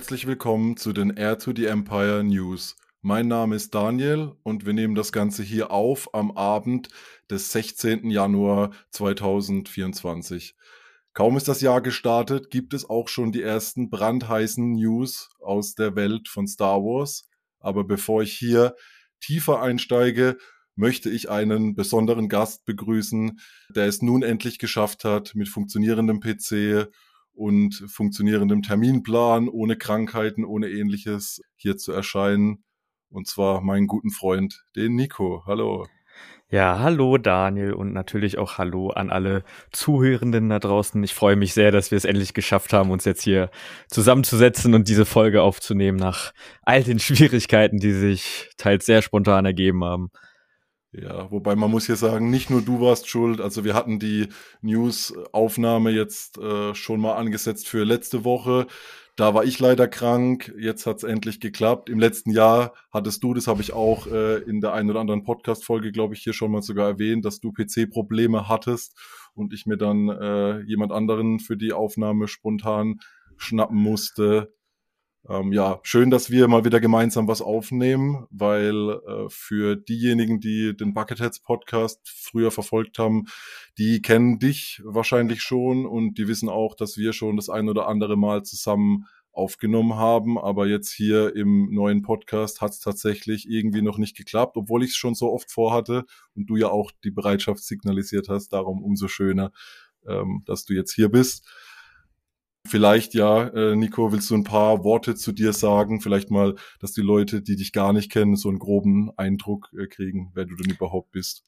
Herzlich willkommen zu den Air to the Empire News. Mein Name ist Daniel und wir nehmen das Ganze hier auf am Abend des 16. Januar 2024. Kaum ist das Jahr gestartet, gibt es auch schon die ersten brandheißen News aus der Welt von Star Wars. Aber bevor ich hier tiefer einsteige, möchte ich einen besonderen Gast begrüßen, der es nun endlich geschafft hat, mit funktionierendem PC und funktionierendem Terminplan, ohne Krankheiten, ohne ähnliches hier zu erscheinen. Und zwar meinen guten Freund, den Nico. Hallo. Ja, hallo Daniel und natürlich auch hallo an alle Zuhörenden da draußen. Ich freue mich sehr, dass wir es endlich geschafft haben, uns jetzt hier zusammenzusetzen und diese Folge aufzunehmen nach all den Schwierigkeiten, die sich teils sehr spontan ergeben haben. Ja, wobei man muss hier sagen, nicht nur du warst schuld. Also wir hatten die News-Aufnahme jetzt äh, schon mal angesetzt für letzte Woche. Da war ich leider krank. Jetzt hat es endlich geklappt. Im letzten Jahr hattest du, das habe ich auch äh, in der einen oder anderen Podcast-Folge, glaube ich, hier schon mal sogar erwähnt, dass du PC-Probleme hattest und ich mir dann äh, jemand anderen für die Aufnahme spontan schnappen musste. Ähm, ja, schön, dass wir mal wieder gemeinsam was aufnehmen, weil äh, für diejenigen, die den Bucketheads Podcast früher verfolgt haben, die kennen dich wahrscheinlich schon und die wissen auch, dass wir schon das ein oder andere Mal zusammen aufgenommen haben, aber jetzt hier im neuen Podcast hat es tatsächlich irgendwie noch nicht geklappt, obwohl ich es schon so oft vorhatte und du ja auch die Bereitschaft signalisiert hast, darum umso schöner, ähm, dass du jetzt hier bist. Vielleicht ja, äh, Nico, willst du ein paar Worte zu dir sagen? Vielleicht mal, dass die Leute, die dich gar nicht kennen, so einen groben Eindruck äh, kriegen, wer du denn überhaupt bist.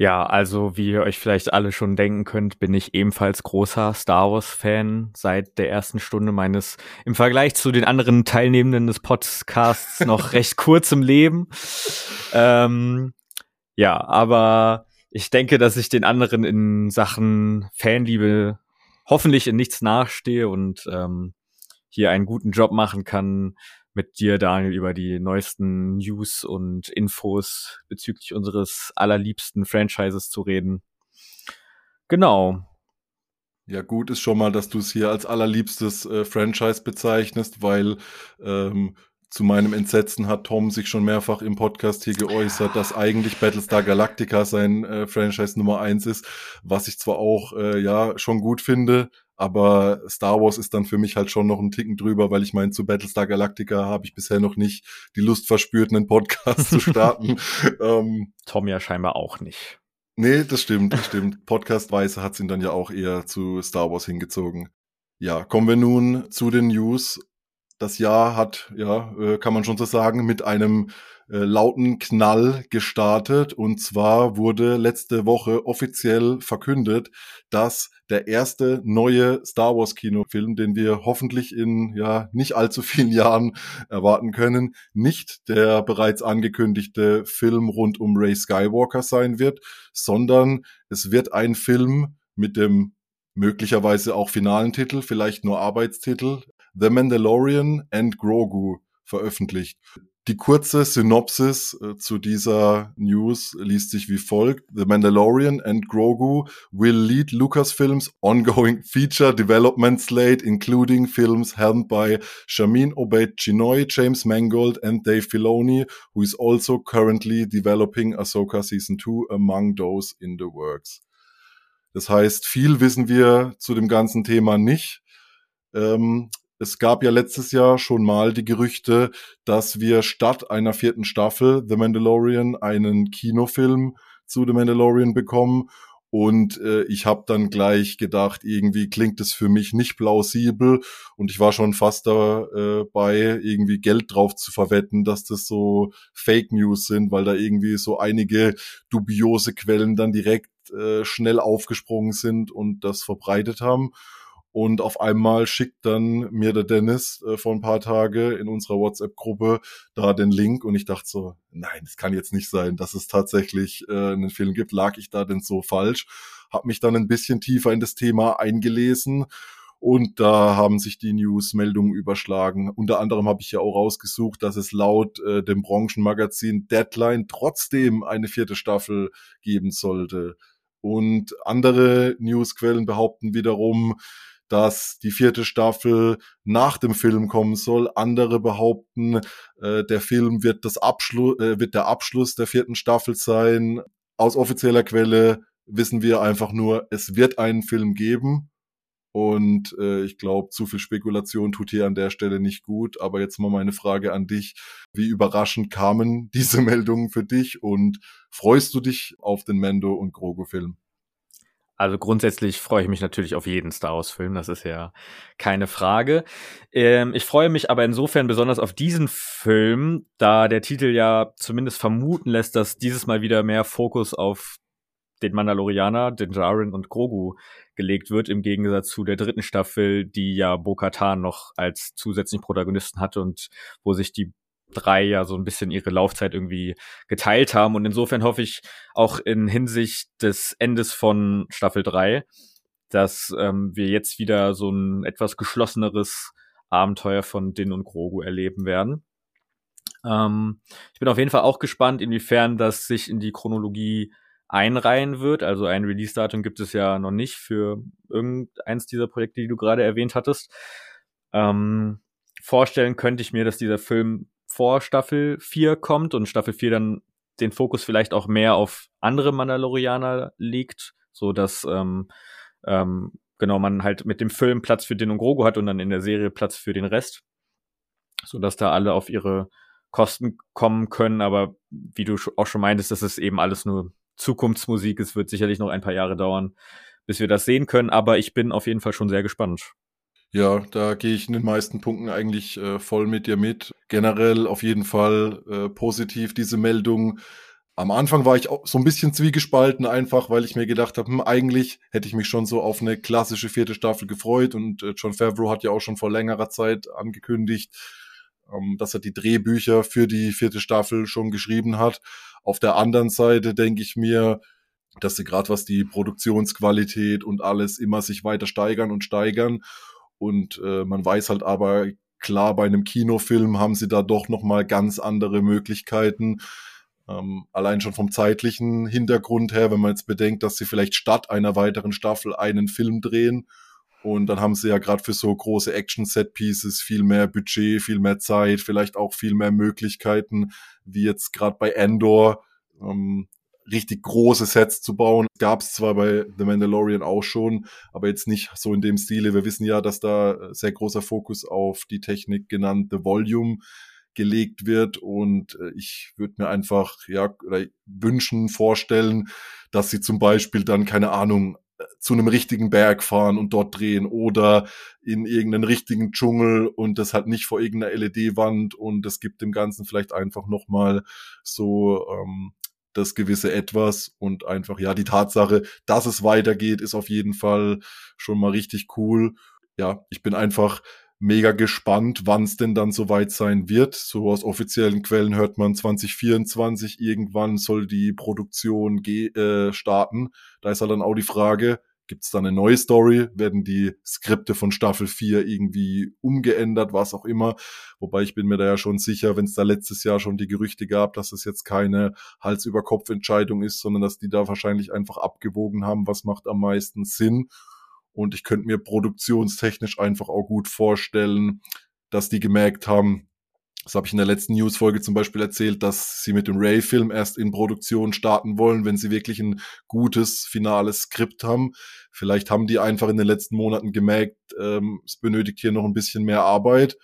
Ja, also wie ihr euch vielleicht alle schon denken könnt, bin ich ebenfalls großer Star Wars-Fan seit der ersten Stunde meines im Vergleich zu den anderen Teilnehmenden des Podcasts noch recht kurzem Leben. Ähm, ja, aber ich denke, dass ich den anderen in Sachen Fanliebe hoffentlich in nichts nachstehe und ähm, hier einen guten Job machen kann, mit dir, Daniel, über die neuesten News und Infos bezüglich unseres allerliebsten Franchises zu reden. Genau. Ja, gut ist schon mal, dass du es hier als allerliebstes äh, Franchise bezeichnest, weil ähm, zu meinem Entsetzen hat Tom sich schon mehrfach im Podcast hier geäußert, dass eigentlich Battlestar Galactica sein äh, Franchise Nummer eins ist, was ich zwar auch äh, ja schon gut finde, aber Star Wars ist dann für mich halt schon noch ein Ticken drüber, weil ich meine, zu Battlestar Galactica habe ich bisher noch nicht die Lust verspürt, einen Podcast zu starten. ähm, Tom ja scheinbar auch nicht. Nee, das stimmt, das stimmt. Podcastweise hat ihn dann ja auch eher zu Star Wars hingezogen. Ja, kommen wir nun zu den News das Jahr hat, ja, äh, kann man schon so sagen, mit einem äh, lauten Knall gestartet. Und zwar wurde letzte Woche offiziell verkündet, dass der erste neue Star Wars Kinofilm, den wir hoffentlich in ja nicht allzu vielen Jahren erwarten können, nicht der bereits angekündigte Film rund um Ray Skywalker sein wird, sondern es wird ein Film mit dem möglicherweise auch finalen Titel, vielleicht nur Arbeitstitel, The Mandalorian and Grogu veröffentlicht. Die kurze Synopsis äh, zu dieser News liest sich wie folgt. The Mandalorian and Grogu will lead Lucasfilm's ongoing feature development slate, including films helmed by Shamin Obeid Chinoy, James Mangold and Dave Filoni, who is also currently developing Ahsoka Season 2 among those in the works. Das heißt, viel wissen wir zu dem ganzen Thema nicht. Ähm, es gab ja letztes Jahr schon mal die Gerüchte, dass wir statt einer vierten Staffel The Mandalorian einen Kinofilm zu The Mandalorian bekommen. Und äh, ich habe dann gleich gedacht, irgendwie klingt es für mich nicht plausibel. Und ich war schon fast dabei, äh, irgendwie Geld drauf zu verwetten, dass das so Fake News sind, weil da irgendwie so einige dubiose Quellen dann direkt äh, schnell aufgesprungen sind und das verbreitet haben. Und auf einmal schickt dann mir der Dennis äh, vor ein paar Tage in unserer WhatsApp-Gruppe da den Link und ich dachte so, nein, das kann jetzt nicht sein, dass es tatsächlich äh, einen Film gibt. Lag ich da denn so falsch? Hab mich dann ein bisschen tiefer in das Thema eingelesen und da haben sich die News-Meldungen überschlagen. Unter anderem habe ich ja auch rausgesucht, dass es laut äh, dem Branchenmagazin Deadline trotzdem eine vierte Staffel geben sollte. Und andere Newsquellen behaupten wiederum, dass die vierte Staffel nach dem Film kommen soll. Andere behaupten, äh, der Film wird, das Abschluss, äh, wird der Abschluss der vierten Staffel sein. Aus offizieller Quelle wissen wir einfach nur, es wird einen Film geben. Und äh, ich glaube, zu viel Spekulation tut hier an der Stelle nicht gut. Aber jetzt mal meine Frage an dich. Wie überraschend kamen diese Meldungen für dich und freust du dich auf den Mendo und Grogu-Film? Also grundsätzlich freue ich mich natürlich auf jeden Star Wars-Film, das ist ja keine Frage. Ähm, ich freue mich aber insofern besonders auf diesen Film, da der Titel ja zumindest vermuten lässt, dass dieses Mal wieder mehr Fokus auf den Mandalorianer, den Jaren und Grogu gelegt wird, im Gegensatz zu der dritten Staffel, die ja Bo-Katan noch als zusätzlichen Protagonisten hatte und wo sich die drei ja so ein bisschen ihre Laufzeit irgendwie geteilt haben. Und insofern hoffe ich auch in Hinsicht des Endes von Staffel drei, dass ähm, wir jetzt wieder so ein etwas geschlosseneres Abenteuer von Din und Grogu erleben werden. Ähm, ich bin auf jeden Fall auch gespannt, inwiefern das sich in die Chronologie einreihen wird. Also ein Release-Datum gibt es ja noch nicht für irgendeins dieser Projekte, die du gerade erwähnt hattest. Ähm, vorstellen könnte ich mir, dass dieser Film vor Staffel 4 kommt und Staffel 4 dann den Fokus vielleicht auch mehr auf andere Mandalorianer legt, so dass ähm, ähm, genau man halt mit dem Film Platz für Din und Grogu hat und dann in der Serie Platz für den Rest, so dass da alle auf ihre Kosten kommen können. Aber wie du auch schon meintest, das ist eben alles nur Zukunftsmusik. Es wird sicherlich noch ein paar Jahre dauern, bis wir das sehen können. Aber ich bin auf jeden Fall schon sehr gespannt. Ja, da gehe ich in den meisten Punkten eigentlich äh, voll mit dir mit. Generell auf jeden Fall äh, positiv diese Meldung. Am Anfang war ich auch so ein bisschen zwiegespalten, einfach weil ich mir gedacht habe, hm, eigentlich hätte ich mich schon so auf eine klassische vierte Staffel gefreut und äh, John Favreau hat ja auch schon vor längerer Zeit angekündigt, ähm, dass er die Drehbücher für die vierte Staffel schon geschrieben hat. Auf der anderen Seite denke ich mir, dass sie gerade was die Produktionsqualität und alles immer sich weiter steigern und steigern. Und äh, man weiß halt aber klar, bei einem Kinofilm haben sie da doch nochmal ganz andere Möglichkeiten. Ähm, allein schon vom zeitlichen Hintergrund her, wenn man jetzt bedenkt, dass sie vielleicht statt einer weiteren Staffel einen Film drehen und dann haben sie ja gerade für so große Action-Set-Pieces viel mehr Budget, viel mehr Zeit, vielleicht auch viel mehr Möglichkeiten, wie jetzt gerade bei Endor, ähm, richtig große Sets zu bauen. Gab es zwar bei The Mandalorian auch schon, aber jetzt nicht so in dem Stile. Wir wissen ja, dass da sehr großer Fokus auf die Technik genannt The Volume gelegt wird und äh, ich würde mir einfach ja wünschen vorstellen, dass sie zum Beispiel dann keine Ahnung zu einem richtigen Berg fahren und dort drehen oder in irgendeinen richtigen Dschungel und das hat nicht vor irgendeiner LED-Wand und es gibt dem Ganzen vielleicht einfach nochmal so ähm, das gewisse Etwas und einfach, ja, die Tatsache, dass es weitergeht, ist auf jeden Fall schon mal richtig cool. Ja, ich bin einfach mega gespannt, wann es denn dann soweit sein wird. So aus offiziellen Quellen hört man 2024 irgendwann soll die Produktion äh, starten. Da ist halt dann auch die Frage, gibt es da eine neue Story? Werden die Skripte von Staffel 4 irgendwie umgeändert, was auch immer? Wobei ich bin mir da ja schon sicher, wenn es da letztes Jahr schon die Gerüchte gab, dass es jetzt keine Hals-über-Kopf-Entscheidung ist, sondern dass die da wahrscheinlich einfach abgewogen haben, was macht am meisten Sinn. Und ich könnte mir produktionstechnisch einfach auch gut vorstellen, dass die gemerkt haben, das habe ich in der letzten News-Folge zum Beispiel erzählt, dass sie mit dem Ray-Film erst in Produktion starten wollen, wenn sie wirklich ein gutes, finales Skript haben. Vielleicht haben die einfach in den letzten Monaten gemerkt, ähm, es benötigt hier noch ein bisschen mehr Arbeit.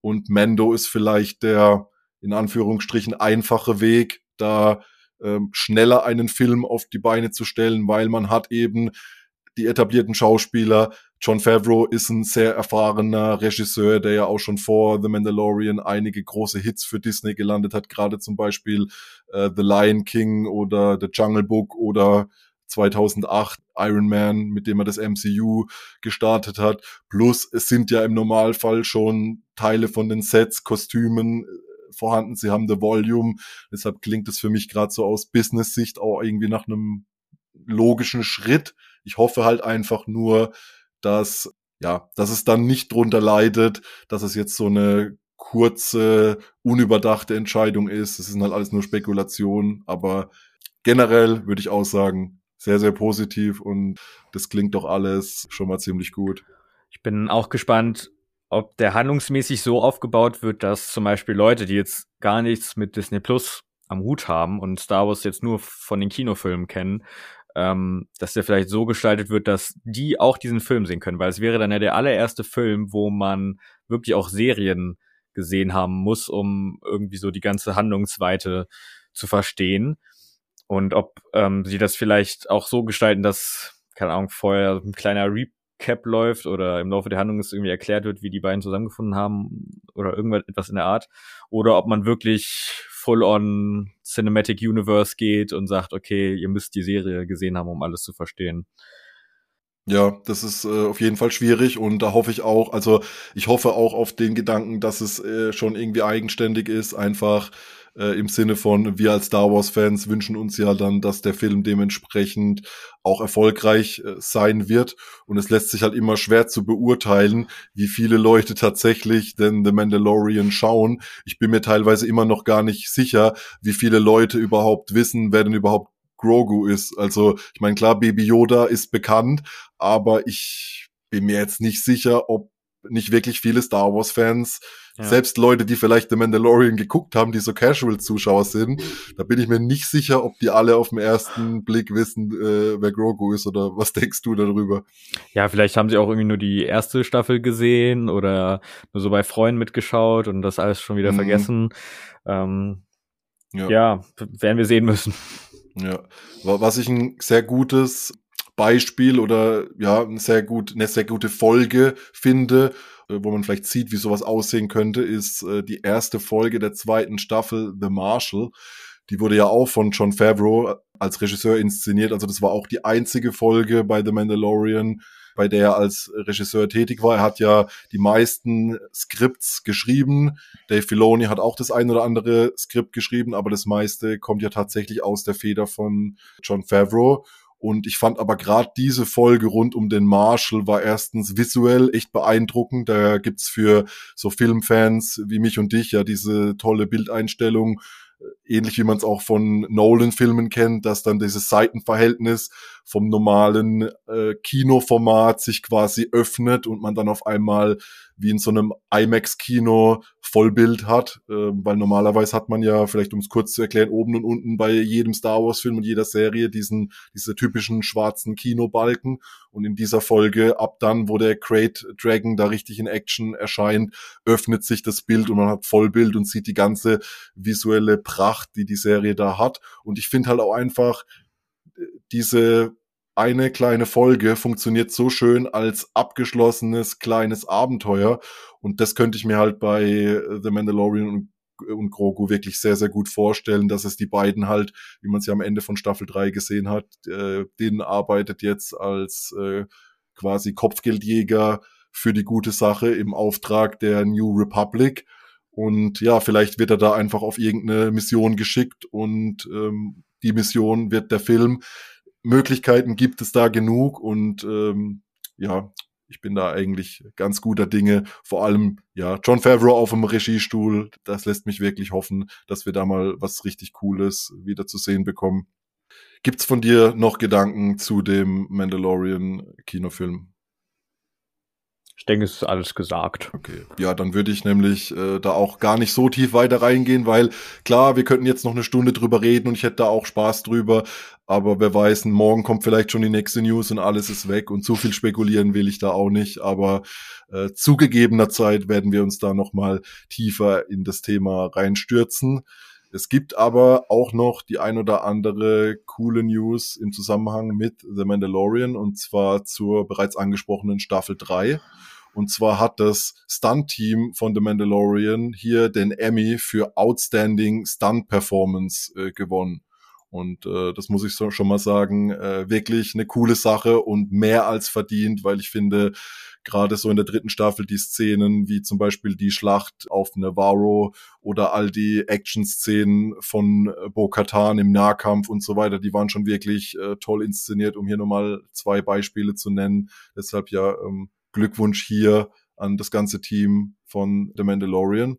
Und Mando ist vielleicht der, in Anführungsstrichen, einfache Weg, da ähm, schneller einen Film auf die Beine zu stellen, weil man hat eben die etablierten Schauspieler. John Favreau ist ein sehr erfahrener Regisseur, der ja auch schon vor The Mandalorian einige große Hits für Disney gelandet hat, gerade zum Beispiel äh, The Lion King oder The Jungle Book oder 2008 Iron Man, mit dem er das MCU gestartet hat. Plus es sind ja im Normalfall schon Teile von den Sets, Kostümen äh, vorhanden. Sie haben The Volume. Deshalb klingt es für mich gerade so aus Business-Sicht auch irgendwie nach einem logischen Schritt. Ich hoffe halt einfach nur, dass, ja, dass es dann nicht drunter leidet, dass es jetzt so eine kurze, unüberdachte Entscheidung ist. Es sind halt alles nur Spekulationen, aber generell würde ich auch sagen, sehr, sehr positiv und das klingt doch alles schon mal ziemlich gut. Ich bin auch gespannt, ob der handlungsmäßig so aufgebaut wird, dass zum Beispiel Leute, die jetzt gar nichts mit Disney Plus am Hut haben und Star Wars jetzt nur von den Kinofilmen kennen, ähm, dass der vielleicht so gestaltet wird, dass die auch diesen Film sehen können, weil es wäre dann ja der allererste Film, wo man wirklich auch Serien gesehen haben muss, um irgendwie so die ganze Handlungsweite zu verstehen. Und ob ähm, sie das vielleicht auch so gestalten, dass, keine Ahnung, vorher ein kleiner Recap läuft oder im Laufe der Handlung es irgendwie erklärt wird, wie die beiden zusammengefunden haben oder irgendwas in der Art. Oder ob man wirklich full-on Cinematic Universe geht und sagt, okay, ihr müsst die Serie gesehen haben, um alles zu verstehen. Ja, das ist äh, auf jeden Fall schwierig und da hoffe ich auch, also ich hoffe auch auf den Gedanken, dass es äh, schon irgendwie eigenständig ist, einfach äh, im Sinne von, wir als Star Wars-Fans wünschen uns ja dann, dass der Film dementsprechend auch erfolgreich äh, sein wird. Und es lässt sich halt immer schwer zu beurteilen, wie viele Leute tatsächlich denn The Mandalorian schauen. Ich bin mir teilweise immer noch gar nicht sicher, wie viele Leute überhaupt wissen, wer denn überhaupt Grogu ist. Also, ich meine, klar, Baby Yoda ist bekannt, aber ich bin mir jetzt nicht sicher, ob nicht wirklich viele Star Wars Fans, ja. selbst Leute, die vielleicht The Mandalorian geguckt haben, die so Casual-Zuschauer sind, da bin ich mir nicht sicher, ob die alle auf den ersten Blick wissen, äh, wer Grogu ist oder was denkst du darüber? Ja, vielleicht haben sie auch irgendwie nur die erste Staffel gesehen oder nur so bei Freunden mitgeschaut und das alles schon wieder mhm. vergessen. Ähm, ja. ja, werden wir sehen müssen. Ja, was ich ein sehr gutes Beispiel oder ja, eine sehr gut, eine sehr gute Folge finde, äh, wo man vielleicht sieht, wie sowas aussehen könnte, ist äh, die erste Folge der zweiten Staffel The Marshall. Die wurde ja auch von John Favreau als Regisseur inszeniert. Also das war auch die einzige Folge bei The Mandalorian, bei der er als Regisseur tätig war. Er hat ja die meisten Skripts geschrieben. Dave Filoni hat auch das ein oder andere Skript geschrieben, aber das meiste kommt ja tatsächlich aus der Feder von John Favreau. Und ich fand aber gerade diese Folge rund um den Marshall war erstens visuell echt beeindruckend. Da gibt's für so Filmfans wie mich und dich ja diese tolle Bildeinstellung ähnlich wie man es auch von Nolan-Filmen kennt, dass dann dieses Seitenverhältnis vom normalen äh, Kinoformat sich quasi öffnet und man dann auf einmal wie in so einem IMAX-Kino Vollbild hat, äh, weil normalerweise hat man ja, vielleicht um es kurz zu erklären, oben und unten bei jedem Star Wars-Film und jeder Serie diesen, diese typischen schwarzen Kinobalken. Und in dieser Folge, ab dann, wo der Great Dragon da richtig in Action erscheint, öffnet sich das Bild und man hat Vollbild und sieht die ganze visuelle Pracht, die die Serie da hat und ich finde halt auch einfach äh, diese eine kleine Folge funktioniert so schön als abgeschlossenes kleines Abenteuer. Und das könnte ich mir halt bei äh, The Mandalorian und, und Grogu wirklich sehr, sehr gut vorstellen, dass es die beiden halt, wie man sie am Ende von Staffel 3 gesehen hat, äh, denen arbeitet jetzt als äh, quasi Kopfgeldjäger für die gute Sache im Auftrag der New Republic. Und ja, vielleicht wird er da einfach auf irgendeine Mission geschickt und ähm, die Mission wird der Film. Möglichkeiten gibt es da genug und ähm, ja, ich bin da eigentlich ganz guter Dinge. Vor allem, ja, John Favreau auf dem Regiestuhl, das lässt mich wirklich hoffen, dass wir da mal was richtig Cooles wieder zu sehen bekommen. Gibt's von dir noch Gedanken zu dem Mandalorian Kinofilm? Ich denke, es ist alles gesagt. Okay. Ja, dann würde ich nämlich äh, da auch gar nicht so tief weiter reingehen, weil klar, wir könnten jetzt noch eine Stunde drüber reden und ich hätte da auch Spaß drüber, aber wer weiß, morgen kommt vielleicht schon die nächste News und alles ist weg und zu viel spekulieren will ich da auch nicht, aber äh, zu gegebener Zeit werden wir uns da nochmal tiefer in das Thema reinstürzen. Es gibt aber auch noch die ein oder andere coole News im Zusammenhang mit The Mandalorian und zwar zur bereits angesprochenen Staffel 3. Und zwar hat das Stunt-Team von The Mandalorian hier den Emmy für Outstanding Stunt Performance äh, gewonnen. Und äh, das muss ich so, schon mal sagen, äh, wirklich eine coole Sache und mehr als verdient, weil ich finde, gerade so in der dritten Staffel die Szenen, wie zum Beispiel die Schlacht auf Navarro oder all die Action-Szenen von äh, Bo-Katan im Nahkampf und so weiter, die waren schon wirklich äh, toll inszeniert, um hier nochmal zwei Beispiele zu nennen. Deshalb ja ähm, Glückwunsch hier an das ganze Team von The Mandalorian.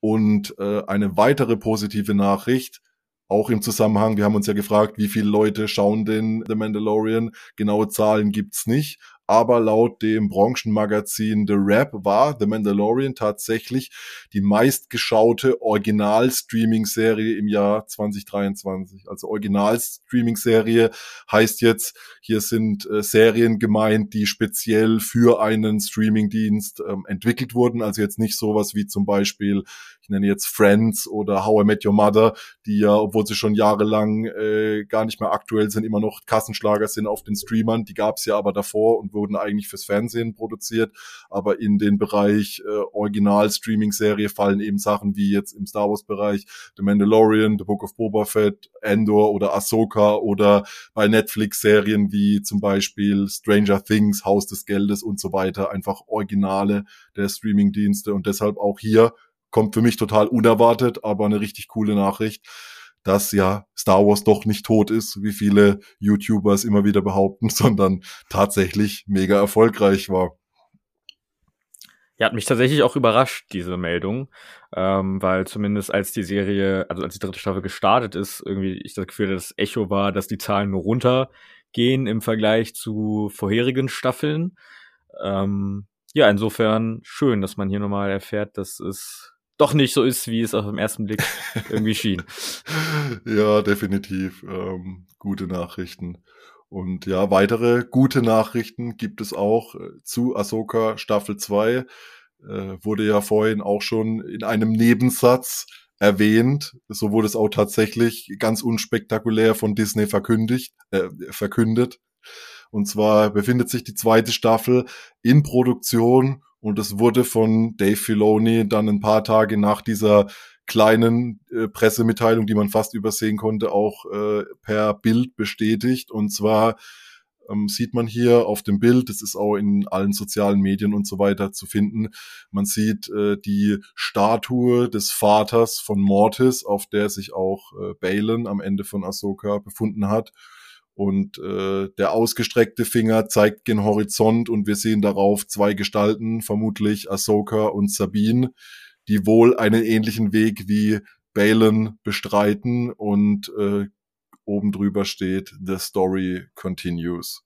Und äh, eine weitere positive Nachricht, auch im Zusammenhang, wir haben uns ja gefragt, wie viele Leute schauen denn The Mandalorian? Genaue Zahlen gibt's nicht, aber laut dem Branchenmagazin The Rap war The Mandalorian tatsächlich die meistgeschaute Original-Streaming-Serie im Jahr 2023. Also Original-Streaming-Serie heißt jetzt, hier sind äh, Serien gemeint, die speziell für einen Streaming-Dienst ähm, entwickelt wurden. Also jetzt nicht sowas wie zum Beispiel, ich nenne jetzt Friends oder How I Met Your Mother, die ja, obwohl sie schon jahrelang äh, gar nicht mehr aktuell sind, immer noch Kassenschlager sind auf den Streamern. Die gab es ja aber davor und wurden eigentlich fürs Fernsehen produziert. Aber in den Bereich äh, Original-Streaming-Serie fallen eben Sachen wie jetzt im Star Wars-Bereich The Mandalorian, The Book of Boba Fett, Endor oder Ahsoka oder bei Netflix-Serien wie zum Beispiel Stranger Things, Haus des Geldes und so weiter. Einfach Originale der Streaming-Dienste und deshalb auch hier kommt für mich total unerwartet, aber eine richtig coole Nachricht dass ja Star Wars doch nicht tot ist, wie viele YouTubers immer wieder behaupten, sondern tatsächlich mega erfolgreich war. Ja, hat mich tatsächlich auch überrascht, diese Meldung, ähm, weil zumindest als die Serie, also als die dritte Staffel gestartet ist, irgendwie ich das Gefühl, das Echo war, dass die Zahlen nur runtergehen im Vergleich zu vorherigen Staffeln. Ähm, ja, insofern schön, dass man hier nochmal erfährt, dass es doch nicht so ist, wie es auf den ersten Blick irgendwie schien. ja, definitiv. Ähm, gute Nachrichten. Und ja, weitere gute Nachrichten gibt es auch äh, zu Ahsoka Staffel 2. Äh, wurde ja vorhin auch schon in einem Nebensatz erwähnt. So wurde es auch tatsächlich ganz unspektakulär von Disney verkündigt, äh, verkündet. Und zwar befindet sich die zweite Staffel in Produktion und es wurde von Dave Filoni dann ein paar Tage nach dieser kleinen äh, Pressemitteilung, die man fast übersehen konnte, auch äh, per Bild bestätigt. Und zwar ähm, sieht man hier auf dem Bild, das ist auch in allen sozialen Medien und so weiter zu finden, man sieht äh, die Statue des Vaters von Mortis, auf der sich auch äh, Balin am Ende von Ahsoka befunden hat. Und äh, der ausgestreckte Finger zeigt gen Horizont und wir sehen darauf zwei Gestalten, vermutlich Ahsoka und Sabine, die wohl einen ähnlichen Weg wie Balin bestreiten und äh, oben drüber steht The Story Continues.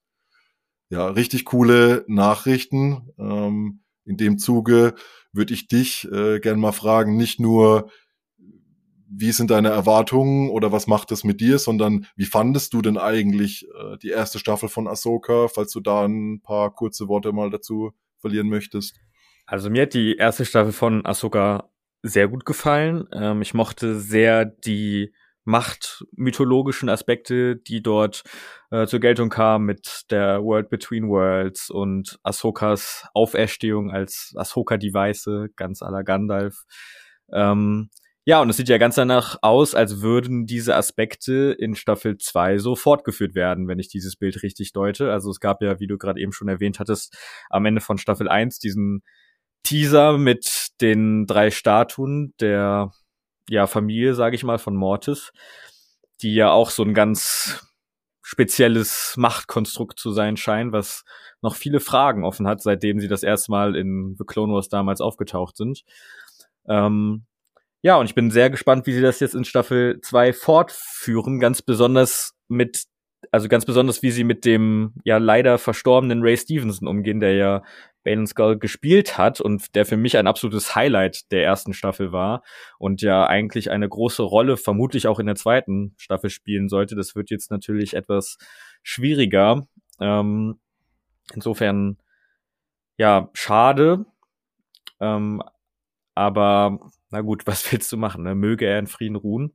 Ja, richtig coole Nachrichten. Ähm, in dem Zuge würde ich dich äh, gern mal fragen, nicht nur wie sind deine Erwartungen oder was macht es mit dir, sondern wie fandest du denn eigentlich äh, die erste Staffel von Ahsoka, falls du da ein paar kurze Worte mal dazu verlieren möchtest? Also mir hat die erste Staffel von Ahsoka sehr gut gefallen. Ähm, ich mochte sehr die machtmythologischen Aspekte, die dort äh, zur Geltung kamen mit der World Between Worlds und Ahsokas Auferstehung als Ahsoka die Weiße, ganz à la Gandalf. Ähm, ja, und es sieht ja ganz danach aus, als würden diese Aspekte in Staffel 2 so fortgeführt werden, wenn ich dieses Bild richtig deute. Also es gab ja, wie du gerade eben schon erwähnt hattest, am Ende von Staffel 1 diesen Teaser mit den drei Statuen der ja, Familie, sage ich mal, von Mortis, die ja auch so ein ganz spezielles Machtkonstrukt zu sein scheinen, was noch viele Fragen offen hat, seitdem sie das erste Mal in The Clone Wars damals aufgetaucht sind. Ähm, ja, und ich bin sehr gespannt, wie sie das jetzt in Staffel 2 fortführen, ganz besonders mit, also ganz besonders, wie sie mit dem ja leider verstorbenen Ray Stevenson umgehen, der ja Bane Skull gespielt hat und der für mich ein absolutes Highlight der ersten Staffel war und ja eigentlich eine große Rolle vermutlich auch in der zweiten Staffel spielen sollte. Das wird jetzt natürlich etwas schwieriger. Ähm, insofern, ja, schade. Ähm, aber na gut, was willst du machen? Ne? Möge er in Frieden ruhen.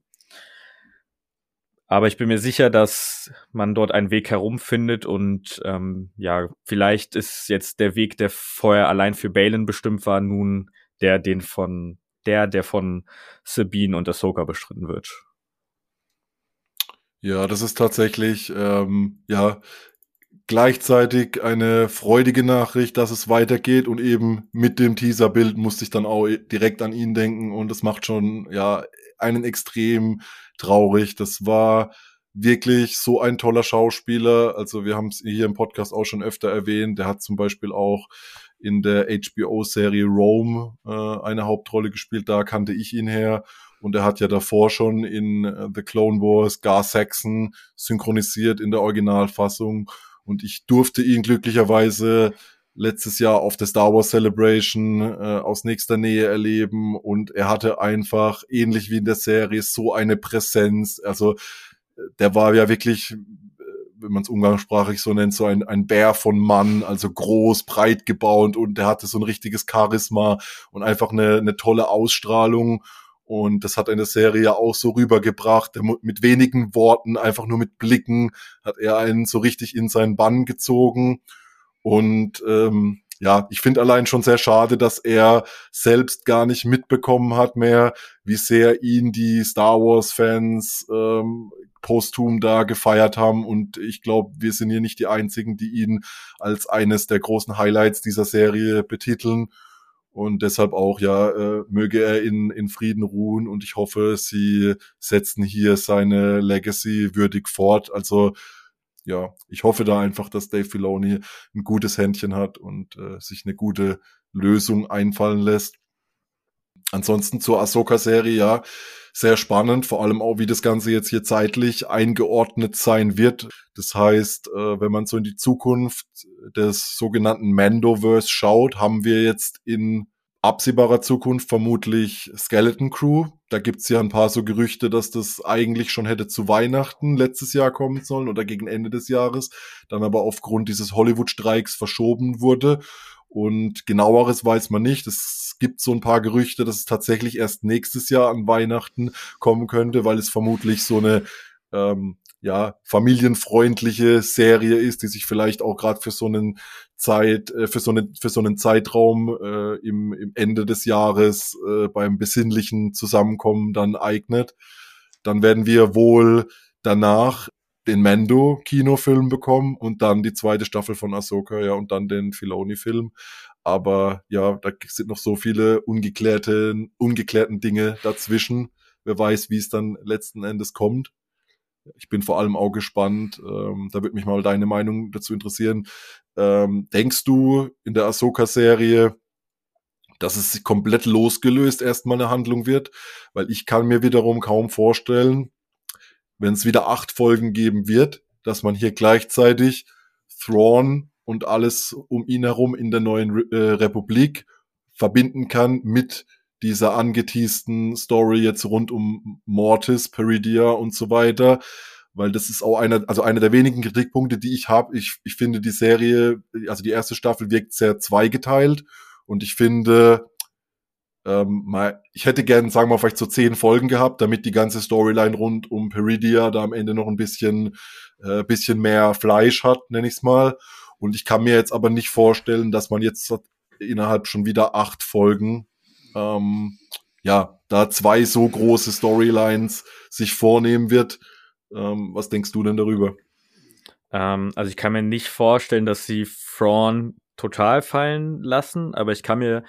Aber ich bin mir sicher, dass man dort einen Weg herumfindet und ähm, ja, vielleicht ist jetzt der Weg, der vorher allein für Balin bestimmt war, nun der, den von der, der von Sabine und Ahsoka bestritten wird. Ja, das ist tatsächlich ähm, ja gleichzeitig eine freudige Nachricht, dass es weitergeht und eben mit dem Teaserbild musste ich dann auch direkt an ihn denken und es macht schon ja einen extrem traurig. Das war wirklich so ein toller Schauspieler. Also wir haben es hier im Podcast auch schon öfter erwähnt. Der hat zum Beispiel auch in der HBO-Serie Rome äh, eine Hauptrolle gespielt. Da kannte ich ihn her. Und er hat ja davor schon in The Clone Wars Gar Saxon synchronisiert in der Originalfassung. Und ich durfte ihn glücklicherweise letztes Jahr auf der Star Wars Celebration äh, aus nächster Nähe erleben und er hatte einfach ähnlich wie in der Serie so eine Präsenz. Also der war ja wirklich, wenn man es umgangssprachlich so nennt, so ein, ein Bär von Mann, also groß, breit gebaut und der hatte so ein richtiges Charisma und einfach eine, eine tolle Ausstrahlung. Und das hat eine Serie auch so rübergebracht. Mit wenigen Worten, einfach nur mit Blicken, hat er einen so richtig in seinen Bann gezogen. Und ähm, ja, ich finde allein schon sehr schade, dass er selbst gar nicht mitbekommen hat mehr, wie sehr ihn die Star Wars-Fans ähm, posthum da gefeiert haben. Und ich glaube, wir sind hier nicht die Einzigen, die ihn als eines der großen Highlights dieser Serie betiteln. Und deshalb auch, ja, äh, möge er in, in Frieden ruhen. Und ich hoffe, sie setzen hier seine Legacy würdig fort. Also ja, ich hoffe da einfach, dass Dave Filoni ein gutes Händchen hat und äh, sich eine gute Lösung einfallen lässt. Ansonsten zur Ahsoka-Serie, ja, sehr spannend, vor allem auch, wie das Ganze jetzt hier zeitlich eingeordnet sein wird. Das heißt, äh, wenn man so in die Zukunft des sogenannten Mandoverse schaut, haben wir jetzt in absehbarer Zukunft vermutlich Skeleton Crew. Da gibt's ja ein paar so Gerüchte, dass das eigentlich schon hätte zu Weihnachten letztes Jahr kommen sollen oder gegen Ende des Jahres, dann aber aufgrund dieses Hollywood-Streiks verschoben wurde. Und genaueres weiß man nicht. Es gibt so ein paar Gerüchte, dass es tatsächlich erst nächstes Jahr an Weihnachten kommen könnte, weil es vermutlich so eine ähm, ja, familienfreundliche Serie ist, die sich vielleicht auch gerade für so einen Zeit, äh, für so einen, für so einen Zeitraum äh, im, im Ende des Jahres äh, beim besinnlichen Zusammenkommen dann eignet. Dann werden wir wohl danach den Mando-Kinofilm bekommen und dann die zweite Staffel von Ahsoka, ja, und dann den Filoni-Film. Aber ja, da sind noch so viele ungeklärte, ungeklärten Dinge dazwischen. Wer weiß, wie es dann letzten Endes kommt ich bin vor allem auch gespannt. Ähm, da würde mich mal deine Meinung dazu interessieren. Ähm, denkst du in der Ahsoka-Serie, dass es komplett losgelöst erstmal eine Handlung wird? Weil ich kann mir wiederum kaum vorstellen, wenn es wieder acht Folgen geben wird, dass man hier gleichzeitig Thrawn und alles um ihn herum in der neuen Re äh, Republik verbinden kann mit dieser angeteasten Story jetzt rund um Mortis, Peridia und so weiter. Weil das ist auch einer, also einer der wenigen Kritikpunkte, die ich habe. Ich, ich finde die Serie, also die erste Staffel wirkt sehr zweigeteilt und ich finde, ähm, mal, ich hätte gern, sagen wir mal, vielleicht so zehn Folgen gehabt, damit die ganze Storyline rund um Peridia da am Ende noch ein bisschen, äh, bisschen mehr Fleisch hat, nenne ich es mal. Und ich kann mir jetzt aber nicht vorstellen, dass man jetzt innerhalb schon wieder acht Folgen ähm, ja, da zwei so große Storylines sich vornehmen wird. Ähm, was denkst du denn darüber? Ähm, also ich kann mir nicht vorstellen, dass sie Thrawn total fallen lassen, aber ich kann mir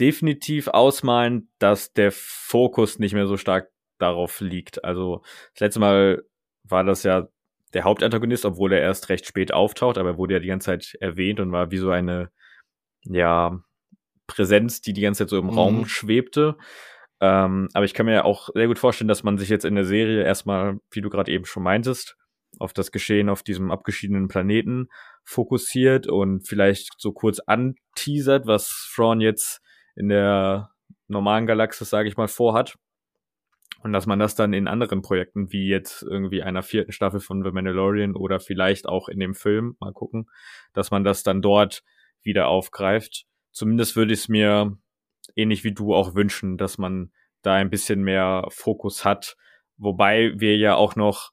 definitiv ausmalen, dass der Fokus nicht mehr so stark darauf liegt. Also das letzte Mal war das ja der Hauptantagonist, obwohl er erst recht spät auftaucht, aber er wurde ja die ganze Zeit erwähnt und war wie so eine, ja, Präsenz, die die ganze Zeit so im mhm. Raum schwebte. Ähm, aber ich kann mir ja auch sehr gut vorstellen, dass man sich jetzt in der Serie erstmal, wie du gerade eben schon meintest, auf das Geschehen auf diesem abgeschiedenen Planeten fokussiert und vielleicht so kurz anteasert, was Thrawn jetzt in der normalen Galaxis, sage ich mal, vorhat. Und dass man das dann in anderen Projekten, wie jetzt irgendwie einer vierten Staffel von The Mandalorian oder vielleicht auch in dem Film, mal gucken, dass man das dann dort wieder aufgreift zumindest würde ich es mir ähnlich wie du auch wünschen, dass man da ein bisschen mehr Fokus hat. Wobei wir ja auch noch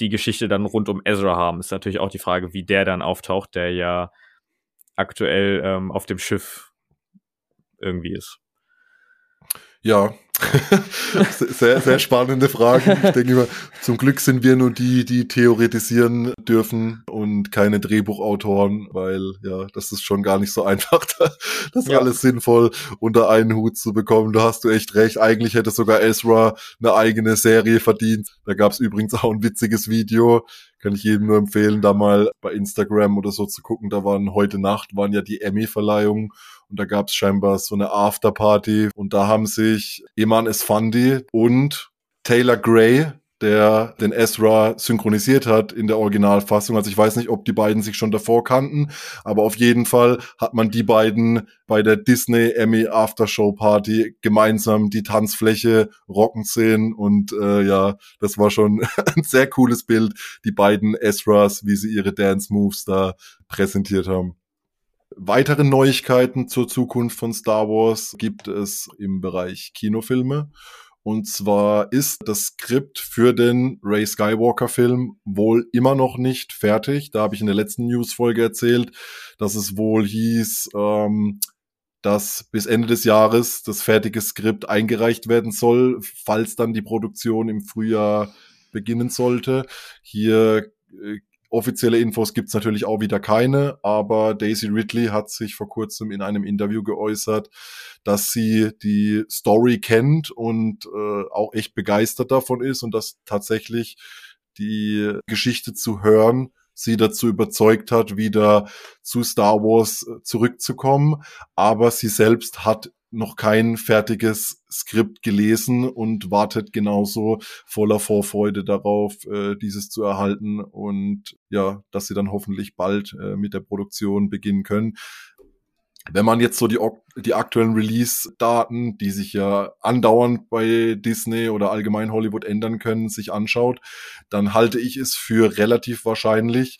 die Geschichte dann rund um Ezra haben. Ist natürlich auch die Frage, wie der dann auftaucht, der ja aktuell ähm, auf dem Schiff irgendwie ist. Ja, sehr, sehr spannende Fragen. Ich denke immer, zum Glück sind wir nur die, die theoretisieren dürfen und keine Drehbuchautoren, weil ja, das ist schon gar nicht so einfach, das ja. alles sinnvoll unter einen Hut zu bekommen. Da hast du echt recht. Eigentlich hätte sogar Ezra eine eigene Serie verdient. Da gab es übrigens auch ein witziges Video. Kann ich jedem nur empfehlen, da mal bei Instagram oder so zu gucken. Da waren heute Nacht, waren ja die Emmy-Verleihungen und da gab es scheinbar so eine Afterparty und da haben sich Eman Esfandi und Taylor Gray, der den Ezra synchronisiert hat in der Originalfassung. Also ich weiß nicht, ob die beiden sich schon davor kannten, aber auf jeden Fall hat man die beiden bei der Disney Emmy Aftershow Party gemeinsam die Tanzfläche rocken sehen und äh, ja, das war schon ein sehr cooles Bild, die beiden Ezras, wie sie ihre Dance Moves da präsentiert haben. Weitere Neuigkeiten zur Zukunft von Star Wars gibt es im Bereich Kinofilme. Und zwar ist das Skript für den Ray Skywalker Film wohl immer noch nicht fertig. Da habe ich in der letzten Newsfolge erzählt, dass es wohl hieß, ähm, dass bis Ende des Jahres das fertige Skript eingereicht werden soll, falls dann die Produktion im Frühjahr beginnen sollte. Hier äh, Offizielle Infos gibt's natürlich auch wieder keine, aber Daisy Ridley hat sich vor kurzem in einem Interview geäußert, dass sie die Story kennt und äh, auch echt begeistert davon ist und dass tatsächlich die Geschichte zu hören sie dazu überzeugt hat, wieder zu Star Wars zurückzukommen. Aber sie selbst hat noch kein fertiges Skript gelesen und wartet genauso voller Vorfreude darauf, äh, dieses zu erhalten und ja, dass sie dann hoffentlich bald äh, mit der Produktion beginnen können. Wenn man jetzt so die, die aktuellen Release-Daten, die sich ja andauernd bei Disney oder allgemein Hollywood ändern können, sich anschaut, dann halte ich es für relativ wahrscheinlich,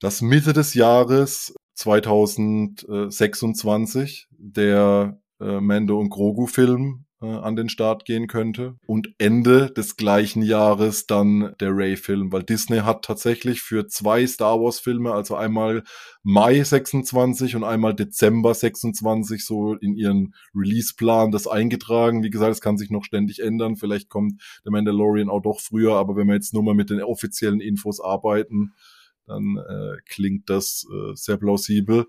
dass Mitte des Jahres 2026 der äh, Mando und Grogu Film äh, an den Start gehen könnte und Ende des gleichen Jahres dann der Ray Film, weil Disney hat tatsächlich für zwei Star Wars Filme, also einmal Mai 26 und einmal Dezember 26 so in ihren Release Plan das eingetragen. Wie gesagt, es kann sich noch ständig ändern, vielleicht kommt der Mandalorian auch doch früher, aber wenn wir jetzt nur mal mit den offiziellen Infos arbeiten, dann äh, klingt das äh, sehr plausibel.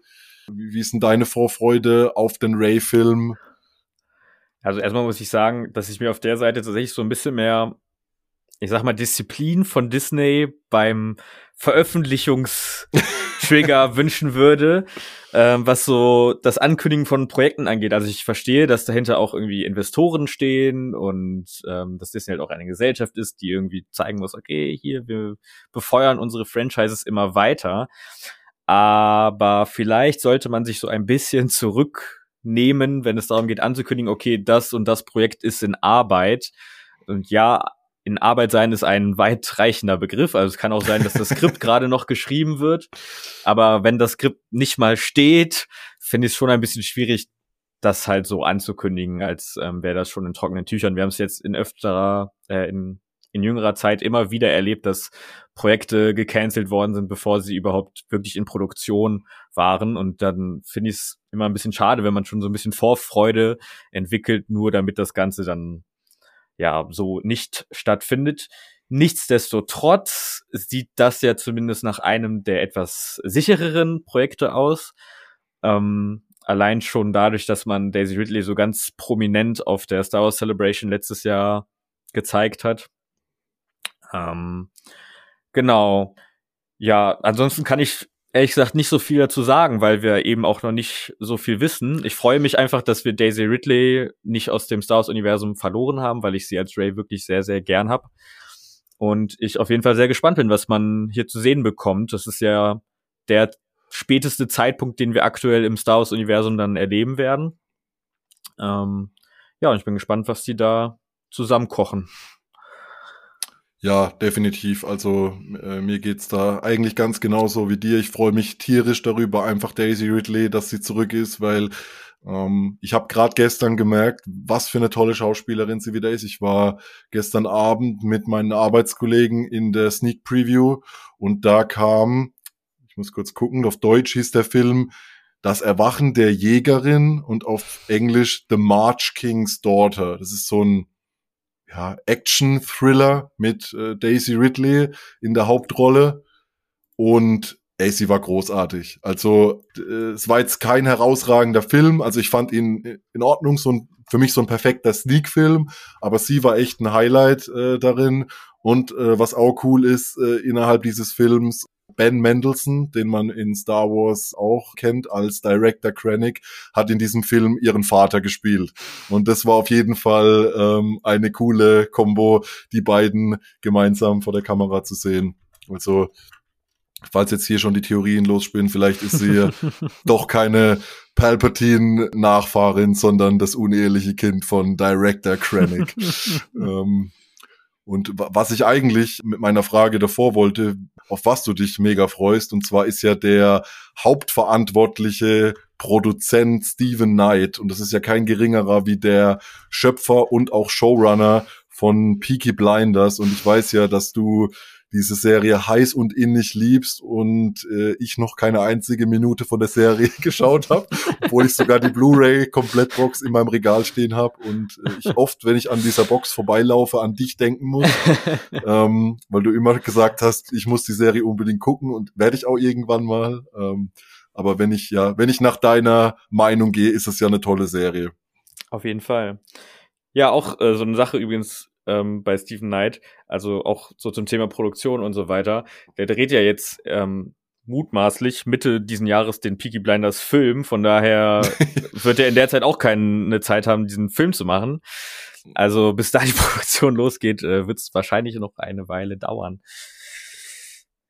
Wie, wie ist denn deine Vorfreude auf den Ray-Film? Also erstmal muss ich sagen, dass ich mir auf der Seite tatsächlich so ein bisschen mehr, ich sag mal, Disziplin von Disney beim Veröffentlichungstrigger wünschen würde, ähm, was so das Ankündigen von Projekten angeht. Also ich verstehe, dass dahinter auch irgendwie Investoren stehen und ähm, dass Disney halt auch eine Gesellschaft ist, die irgendwie zeigen muss, okay, hier, wir befeuern unsere Franchises immer weiter. Aber vielleicht sollte man sich so ein bisschen zurücknehmen, wenn es darum geht anzukündigen, okay, das und das Projekt ist in Arbeit. Und ja, in Arbeit sein ist ein weitreichender Begriff. Also es kann auch sein, dass das Skript gerade noch geschrieben wird. Aber wenn das Skript nicht mal steht, finde ich es schon ein bisschen schwierig, das halt so anzukündigen, als ähm, wäre das schon in trockenen Tüchern. Wir haben es jetzt in öfterer, äh, in in jüngerer Zeit immer wieder erlebt, dass Projekte gecancelt worden sind, bevor sie überhaupt wirklich in Produktion waren. Und dann finde ich es immer ein bisschen schade, wenn man schon so ein bisschen Vorfreude entwickelt, nur damit das Ganze dann ja so nicht stattfindet. Nichtsdestotrotz sieht das ja zumindest nach einem der etwas sichereren Projekte aus. Ähm, allein schon dadurch, dass man Daisy Ridley so ganz prominent auf der Star Wars Celebration letztes Jahr gezeigt hat. Ähm, genau. Ja, ansonsten kann ich ehrlich gesagt nicht so viel dazu sagen, weil wir eben auch noch nicht so viel wissen. Ich freue mich einfach, dass wir Daisy Ridley nicht aus dem Star Wars-Universum verloren haben, weil ich sie als Ray wirklich sehr, sehr gern hab. Und ich auf jeden Fall sehr gespannt bin, was man hier zu sehen bekommt. Das ist ja der späteste Zeitpunkt, den wir aktuell im Star Wars-Universum dann erleben werden. Ähm, ja, und ich bin gespannt, was die da zusammenkochen. Ja, definitiv. Also äh, mir geht's da eigentlich ganz genauso wie dir. Ich freue mich tierisch darüber, einfach Daisy Ridley, dass sie zurück ist, weil ähm, ich habe gerade gestern gemerkt, was für eine tolle Schauspielerin sie wieder ist. Ich war gestern Abend mit meinen Arbeitskollegen in der Sneak Preview und da kam, ich muss kurz gucken, auf Deutsch hieß der Film Das Erwachen der Jägerin und auf Englisch The March King's Daughter. Das ist so ein ja, Action-Thriller mit äh, Daisy Ridley in der Hauptrolle. Und ey, sie war großartig. Also äh, es war jetzt kein herausragender Film. Also ich fand ihn in Ordnung, so ein, für mich so ein perfekter Sneak-Film. Aber sie war echt ein Highlight äh, darin. Und äh, was auch cool ist, äh, innerhalb dieses Films Ben Mendelssohn, den man in Star Wars auch kennt als Director Krennic, hat in diesem Film ihren Vater gespielt. Und das war auf jeden Fall ähm, eine coole Combo, die beiden gemeinsam vor der Kamera zu sehen. Also falls jetzt hier schon die Theorien losspielen, vielleicht ist sie doch keine Palpatine-Nachfahrin, sondern das uneheliche Kind von Director Krennic. ähm, und was ich eigentlich mit meiner Frage davor wollte, auf was du dich mega freust, und zwar ist ja der hauptverantwortliche Produzent Steven Knight, und das ist ja kein geringerer wie der Schöpfer und auch Showrunner von Peaky Blinders. Und ich weiß ja, dass du diese Serie heiß und innig liebst und äh, ich noch keine einzige Minute von der Serie geschaut habe, obwohl ich sogar die Blu-ray Komplettbox in meinem Regal stehen habe und äh, ich oft, wenn ich an dieser Box vorbeilaufe, an dich denken muss, ähm, weil du immer gesagt hast, ich muss die Serie unbedingt gucken und werde ich auch irgendwann mal. Ähm, aber wenn ich ja, wenn ich nach deiner Meinung gehe, ist es ja eine tolle Serie. Auf jeden Fall. Ja, auch äh, so eine Sache übrigens, ähm, bei Stephen Knight, also auch so zum Thema Produktion und so weiter. Der dreht ja jetzt ähm, mutmaßlich Mitte diesen Jahres den Peaky Blinders Film. Von daher wird er in der Zeit auch keine Zeit haben, diesen Film zu machen. Also bis da die Produktion losgeht, äh, wird es wahrscheinlich noch eine Weile dauern.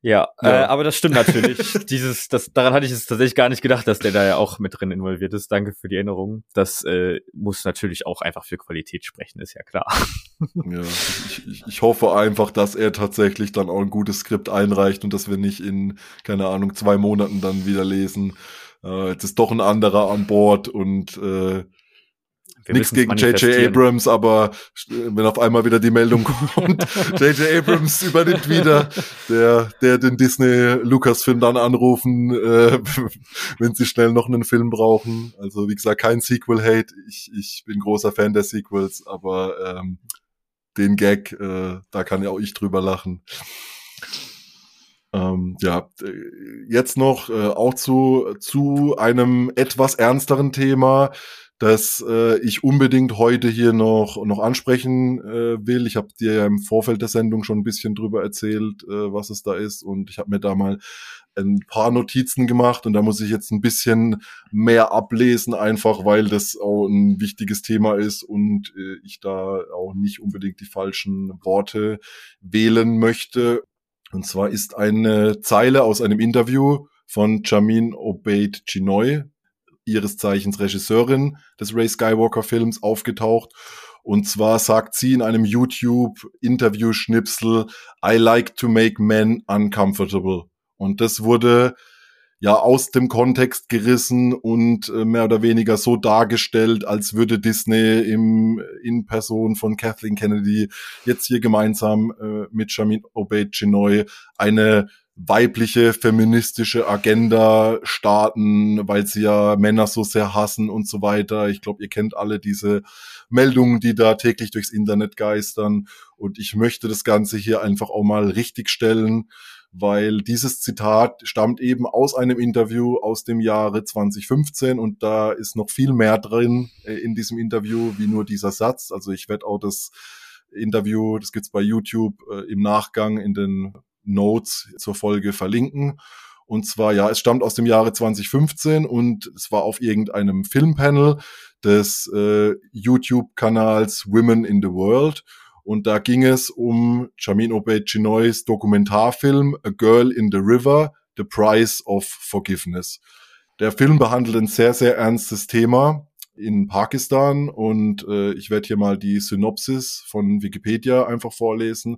Ja, ja. Äh, aber das stimmt natürlich. Dieses, das, daran hatte ich es tatsächlich gar nicht gedacht, dass der da ja auch mit drin involviert ist. Danke für die Erinnerung. Das äh, muss natürlich auch einfach für Qualität sprechen, ist ja klar. Ja, ich, ich, ich hoffe einfach, dass er tatsächlich dann auch ein gutes Skript einreicht und dass wir nicht in, keine Ahnung, zwei Monaten dann wieder lesen. Äh, jetzt ist doch ein anderer an Bord und äh, Nichts gegen J.J. Abrams, aber wenn auf einmal wieder die Meldung kommt, J.J. Abrams übernimmt wieder, der, der den Disney Lucas-Film dann anrufen, äh, wenn sie schnell noch einen Film brauchen. Also wie gesagt, kein Sequel-Hate. Ich, ich bin großer Fan der Sequels, aber ähm, den Gag, äh, da kann ja auch ich drüber lachen. Ähm, ja, jetzt noch äh, auch zu, zu einem etwas ernsteren Thema das äh, ich unbedingt heute hier noch, noch ansprechen äh, will. Ich habe dir ja im Vorfeld der Sendung schon ein bisschen drüber erzählt, äh, was es da ist. Und ich habe mir da mal ein paar Notizen gemacht und da muss ich jetzt ein bisschen mehr ablesen, einfach weil das auch ein wichtiges Thema ist und äh, ich da auch nicht unbedingt die falschen Worte wählen möchte. Und zwar ist eine Zeile aus einem Interview von Jamin Obeid Chinoy, ihres Zeichens Regisseurin des Ray Skywalker Films aufgetaucht. Und zwar sagt sie in einem YouTube-Interview-Schnipsel, I like to make men uncomfortable. Und das wurde ja aus dem Kontext gerissen und äh, mehr oder weniger so dargestellt, als würde Disney im, in Person von Kathleen Kennedy jetzt hier gemeinsam äh, mit Shamin Obeid Chinoy eine weibliche feministische Agenda starten, weil sie ja Männer so sehr hassen und so weiter. Ich glaube, ihr kennt alle diese Meldungen, die da täglich durchs Internet geistern. Und ich möchte das Ganze hier einfach auch mal richtig stellen, weil dieses Zitat stammt eben aus einem Interview aus dem Jahre 2015 und da ist noch viel mehr drin äh, in diesem Interview wie nur dieser Satz. Also ich werde auch das Interview, das gibt's bei YouTube äh, im Nachgang in den Notes zur Folge verlinken. Und zwar, ja, es stammt aus dem Jahre 2015 und es war auf irgendeinem Filmpanel des äh, YouTube-Kanals Women in the World. Und da ging es um Jamin Obey Chinoys Dokumentarfilm A Girl in the River, The Price of Forgiveness. Der Film behandelt ein sehr, sehr ernstes Thema in Pakistan und äh, ich werde hier mal die Synopsis von Wikipedia einfach vorlesen.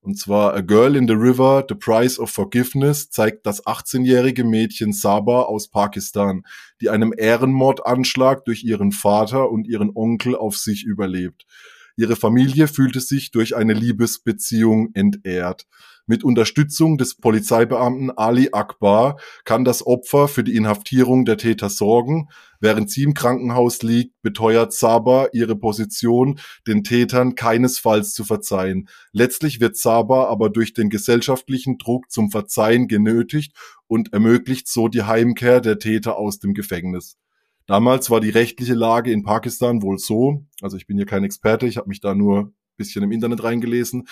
Und zwar A Girl in the River, The Price of Forgiveness zeigt das 18-jährige Mädchen Saba aus Pakistan, die einem Ehrenmordanschlag durch ihren Vater und ihren Onkel auf sich überlebt. Ihre Familie fühlte sich durch eine Liebesbeziehung entehrt. Mit Unterstützung des Polizeibeamten Ali Akbar kann das Opfer für die Inhaftierung der Täter sorgen. Während sie im Krankenhaus liegt, beteuert Saba ihre Position, den Tätern keinesfalls zu verzeihen. Letztlich wird Saba aber durch den gesellschaftlichen Druck zum Verzeihen genötigt und ermöglicht so die Heimkehr der Täter aus dem Gefängnis. Damals war die rechtliche Lage in Pakistan wohl so, also ich bin hier kein Experte, ich habe mich da nur bisschen im Internet reingelesen,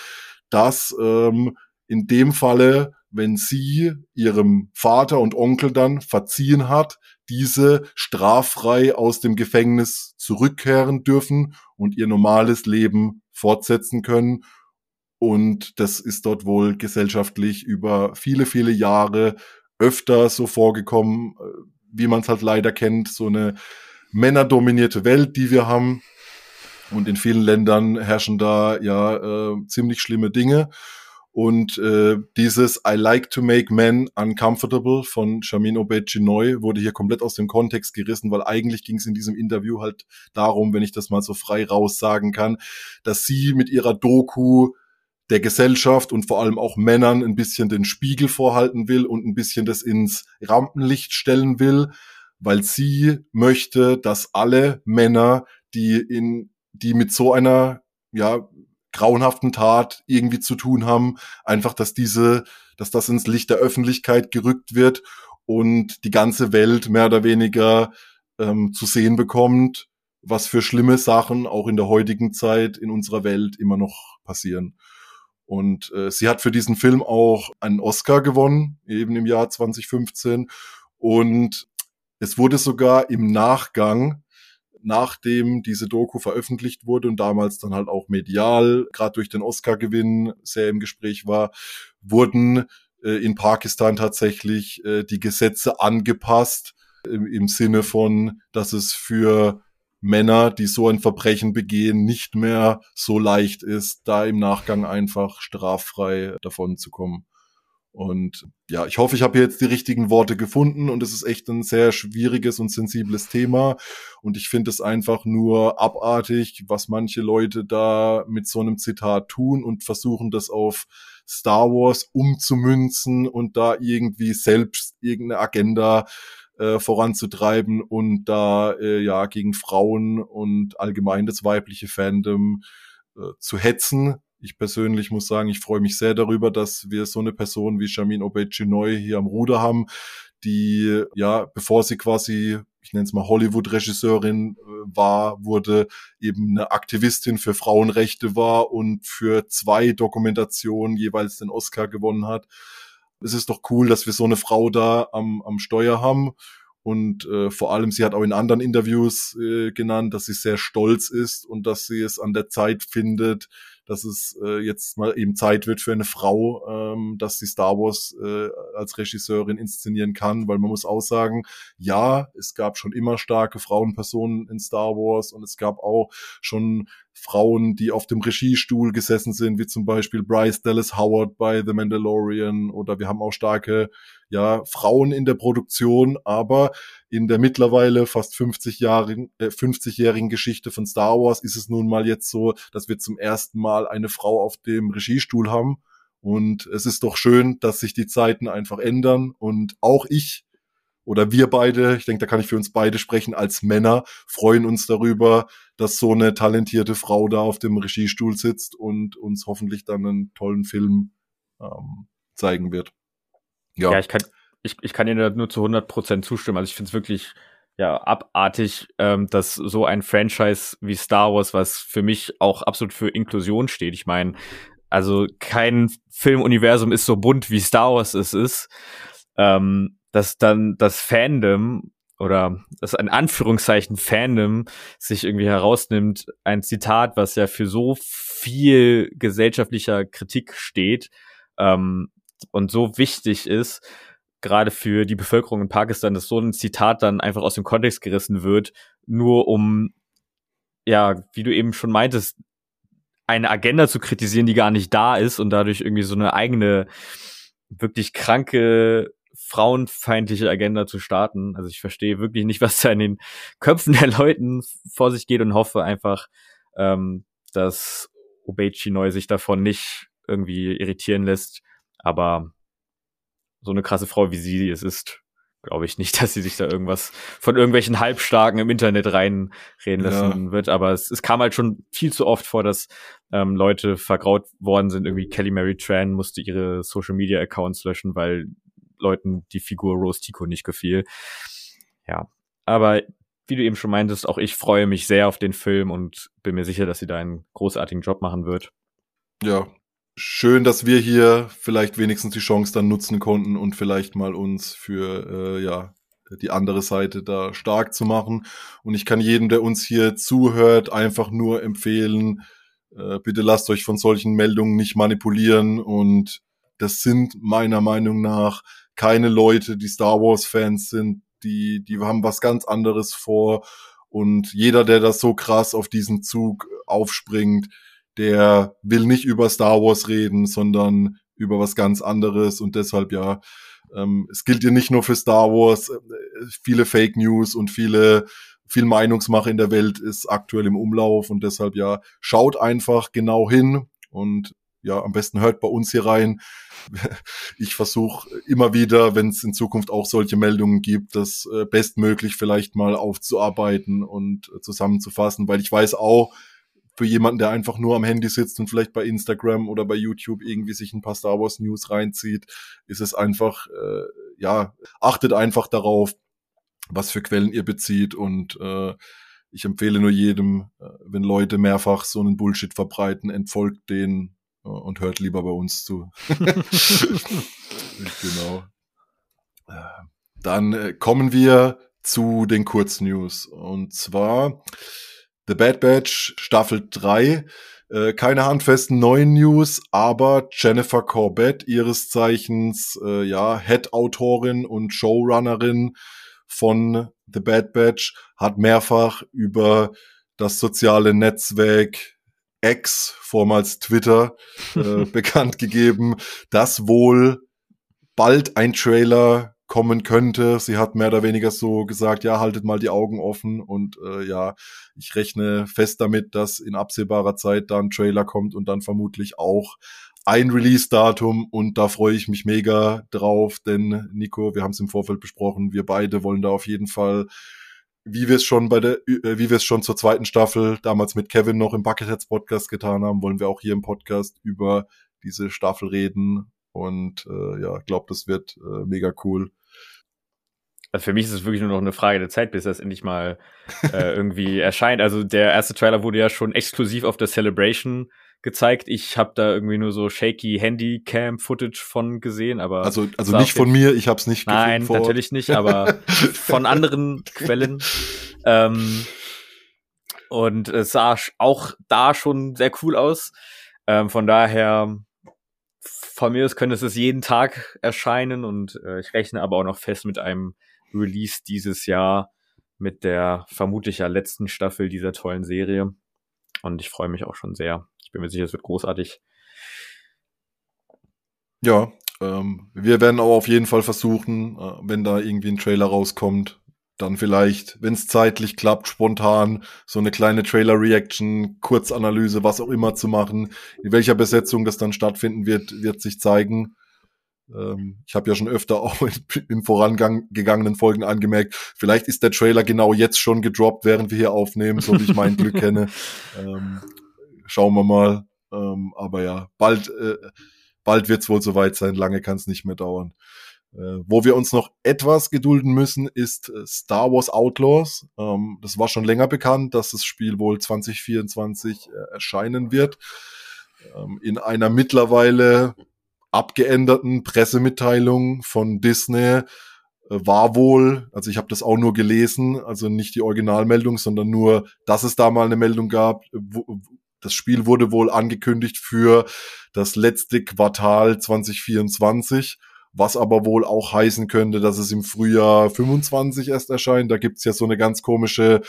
dass ähm, in dem Falle wenn sie ihrem Vater und Onkel dann verziehen hat, diese straffrei aus dem Gefängnis zurückkehren dürfen und ihr normales Leben fortsetzen können. Und das ist dort wohl gesellschaftlich über viele, viele Jahre öfter so vorgekommen, äh, wie man es halt leider kennt, so eine männerdominierte Welt, die wir haben. Und in vielen Ländern herrschen da ja äh, ziemlich schlimme Dinge. Und äh, dieses I like to make men uncomfortable von Shamin Obed-Chinoy wurde hier komplett aus dem Kontext gerissen, weil eigentlich ging es in diesem Interview halt darum, wenn ich das mal so frei raus sagen kann, dass sie mit ihrer Doku der Gesellschaft und vor allem auch Männern ein bisschen den Spiegel vorhalten will und ein bisschen das ins Rampenlicht stellen will, weil sie möchte, dass alle Männer, die in, die mit so einer, ja, grauenhaften Tat irgendwie zu tun haben, einfach, dass diese, dass das ins Licht der Öffentlichkeit gerückt wird und die ganze Welt mehr oder weniger ähm, zu sehen bekommt, was für schlimme Sachen auch in der heutigen Zeit in unserer Welt immer noch passieren. Und äh, sie hat für diesen Film auch einen Oscar gewonnen, eben im Jahr 2015. Und es wurde sogar im Nachgang nachdem diese Doku veröffentlicht wurde und damals dann halt auch medial, gerade durch den Oscar-Gewinn sehr im Gespräch war, wurden äh, in Pakistan tatsächlich äh, die Gesetze angepasst im, im Sinne von, dass es für Männer, die so ein Verbrechen begehen, nicht mehr so leicht ist, da im Nachgang einfach straffrei davon zu kommen. Und ja, ich hoffe, ich habe jetzt die richtigen Worte gefunden und es ist echt ein sehr schwieriges und sensibles Thema. Und ich finde es einfach nur abartig, was manche Leute da mit so einem Zitat tun und versuchen, das auf Star Wars umzumünzen und da irgendwie selbst irgendeine Agenda äh, voranzutreiben und da äh, ja gegen Frauen und allgemein das weibliche Fandom äh, zu hetzen ich persönlich muss sagen, ich freue mich sehr darüber, dass wir so eine Person wie Shamin Obey-Chinoy hier am Ruder haben, die, ja, bevor sie quasi, ich nenne es mal Hollywood-Regisseurin äh, war, wurde eben eine Aktivistin für Frauenrechte war und für zwei Dokumentationen jeweils den Oscar gewonnen hat. Es ist doch cool, dass wir so eine Frau da am, am Steuer haben. Und äh, vor allem, sie hat auch in anderen Interviews äh, genannt, dass sie sehr stolz ist und dass sie es an der Zeit findet, dass es äh, jetzt mal eben Zeit wird für eine Frau, ähm, dass sie Star Wars äh, als Regisseurin inszenieren kann, weil man muss auch sagen, ja, es gab schon immer starke Frauenpersonen in Star Wars und es gab auch schon Frauen, die auf dem Regiestuhl gesessen sind, wie zum Beispiel Bryce Dallas Howard bei The Mandalorian oder wir haben auch starke ja, Frauen in der Produktion, aber in der mittlerweile fast 50 Jahren, äh, 50-jährigen Geschichte von Star Wars ist es nun mal jetzt so, dass wir zum ersten Mal eine Frau auf dem Regiestuhl haben. Und es ist doch schön, dass sich die Zeiten einfach ändern. Und auch ich oder wir beide, ich denke, da kann ich für uns beide sprechen, als Männer freuen uns darüber, dass so eine talentierte Frau da auf dem Regiestuhl sitzt und uns hoffentlich dann einen tollen Film ähm, zeigen wird. Ja. ja, ich kann, ich, ich kann Ihnen nur zu 100 Prozent zustimmen. Also ich finde es wirklich ja abartig, ähm, dass so ein Franchise wie Star Wars, was für mich auch absolut für Inklusion steht. Ich meine, also kein Filmuniversum ist so bunt wie Star Wars es ist. Ähm, dass dann das Fandom oder das ein Anführungszeichen Fandom sich irgendwie herausnimmt, ein Zitat, was ja für so viel gesellschaftlicher Kritik steht ähm, und so wichtig ist, gerade für die Bevölkerung in Pakistan, dass so ein Zitat dann einfach aus dem Kontext gerissen wird, nur um, ja, wie du eben schon meintest, eine Agenda zu kritisieren, die gar nicht da ist und dadurch irgendwie so eine eigene, wirklich kranke frauenfeindliche Agenda zu starten. Also ich verstehe wirklich nicht, was da in den Köpfen der Leuten vor sich geht und hoffe einfach, ähm, dass Obechi Neu sich davon nicht irgendwie irritieren lässt. Aber so eine krasse Frau wie sie es ist, glaube ich nicht, dass sie sich da irgendwas von irgendwelchen Halbstarken im Internet reinreden lassen ja. wird. Aber es, es kam halt schon viel zu oft vor, dass ähm, Leute vergraut worden sind. Irgendwie Kelly Mary Tran musste ihre Social Media Accounts löschen, weil Leuten die Figur Rose Tico nicht gefiel. Ja, aber wie du eben schon meintest, auch ich freue mich sehr auf den Film und bin mir sicher, dass sie da einen großartigen Job machen wird. Ja, schön, dass wir hier vielleicht wenigstens die Chance dann nutzen konnten und vielleicht mal uns für äh, ja die andere Seite da stark zu machen. Und ich kann jedem, der uns hier zuhört, einfach nur empfehlen, äh, bitte lasst euch von solchen Meldungen nicht manipulieren. Und das sind meiner Meinung nach keine Leute, die Star Wars-Fans sind, die, die haben was ganz anderes vor. Und jeder, der das so krass auf diesen Zug aufspringt, der will nicht über Star Wars reden, sondern über was ganz anderes. Und deshalb ja, ähm, es gilt ja nicht nur für Star Wars, äh, viele Fake News und viele viel Meinungsmache in der Welt ist aktuell im Umlauf. Und deshalb ja, schaut einfach genau hin und ja, am besten hört bei uns hier rein. Ich versuche immer wieder, wenn es in Zukunft auch solche Meldungen gibt, das äh, bestmöglich vielleicht mal aufzuarbeiten und äh, zusammenzufassen, weil ich weiß auch, für jemanden, der einfach nur am Handy sitzt und vielleicht bei Instagram oder bei YouTube irgendwie sich ein paar Star Wars News reinzieht, ist es einfach, äh, ja, achtet einfach darauf, was für Quellen ihr bezieht und äh, ich empfehle nur jedem, äh, wenn Leute mehrfach so einen Bullshit verbreiten, entfolgt den äh, und hört lieber bei uns zu. genau. Äh, dann kommen wir zu den Kurznews. Und zwar The Bad Batch Staffel 3. Äh, keine handfesten neuen News, aber Jennifer Corbett, ihres Zeichens äh, ja Head-Autorin und Showrunnerin von The Bad Batch, hat mehrfach über das soziale Netzwerk X, vormals Twitter, äh, bekannt gegeben, dass wohl bald ein Trailer kommen könnte. Sie hat mehr oder weniger so gesagt, ja, haltet mal die Augen offen und äh, ja, ich rechne fest damit, dass in absehbarer Zeit dann Trailer kommt und dann vermutlich auch ein Release-Datum und da freue ich mich mega drauf, denn Nico, wir haben es im Vorfeld besprochen, wir beide wollen da auf jeden Fall wie wir es schon bei der, äh, wie wir es schon zur zweiten Staffel damals mit Kevin noch im Bucketheads Podcast getan haben, wollen wir auch hier im Podcast über diese Staffel reden und äh, ja, glaube, das wird äh, mega cool. Also für mich ist es wirklich nur noch eine Frage der Zeit, bis das endlich mal äh, irgendwie erscheint. Also der erste Trailer wurde ja schon exklusiv auf der Celebration gezeigt. Ich habe da irgendwie nur so shaky Handycam-Footage von gesehen, aber also also nicht von mir, ich habe es nicht. Nein, natürlich nicht, aber von anderen Quellen. Ähm, und es sah auch da schon sehr cool aus. Ähm, von daher von mir aus könnte es jeden Tag erscheinen und äh, ich rechne aber auch noch fest mit einem Release dieses Jahr mit der vermutlich ja letzten Staffel dieser tollen Serie. Und ich freue mich auch schon sehr. Ich bin mir sicher, es wird großartig. Ja, ähm, wir werden auch auf jeden Fall versuchen, äh, wenn da irgendwie ein Trailer rauskommt, dann vielleicht, wenn es zeitlich klappt, spontan so eine kleine Trailer-Reaction, Kurzanalyse, was auch immer zu machen. In welcher Besetzung das dann stattfinden wird, wird sich zeigen. Ähm, ich habe ja schon öfter auch in, vorangegangenen Folgen angemerkt, vielleicht ist der Trailer genau jetzt schon gedroppt, während wir hier aufnehmen, so wie ich mein Glück kenne. Ähm, schauen wir mal. Ähm, aber ja, bald, äh, bald wird es wohl soweit sein, lange kann es nicht mehr dauern. Äh, wo wir uns noch etwas gedulden müssen, ist äh, Star Wars Outlaws. Ähm, das war schon länger bekannt, dass das Spiel wohl 2024 äh, erscheinen wird. Ähm, in einer mittlerweile abgeänderten Pressemitteilung von Disney äh, war wohl, also ich habe das auch nur gelesen, also nicht die Originalmeldung, sondern nur, dass es da mal eine Meldung gab. Das Spiel wurde wohl angekündigt für das letzte Quartal 2024, was aber wohl auch heißen könnte, dass es im Frühjahr 25 erst erscheint. Da gibt's ja so eine ganz komische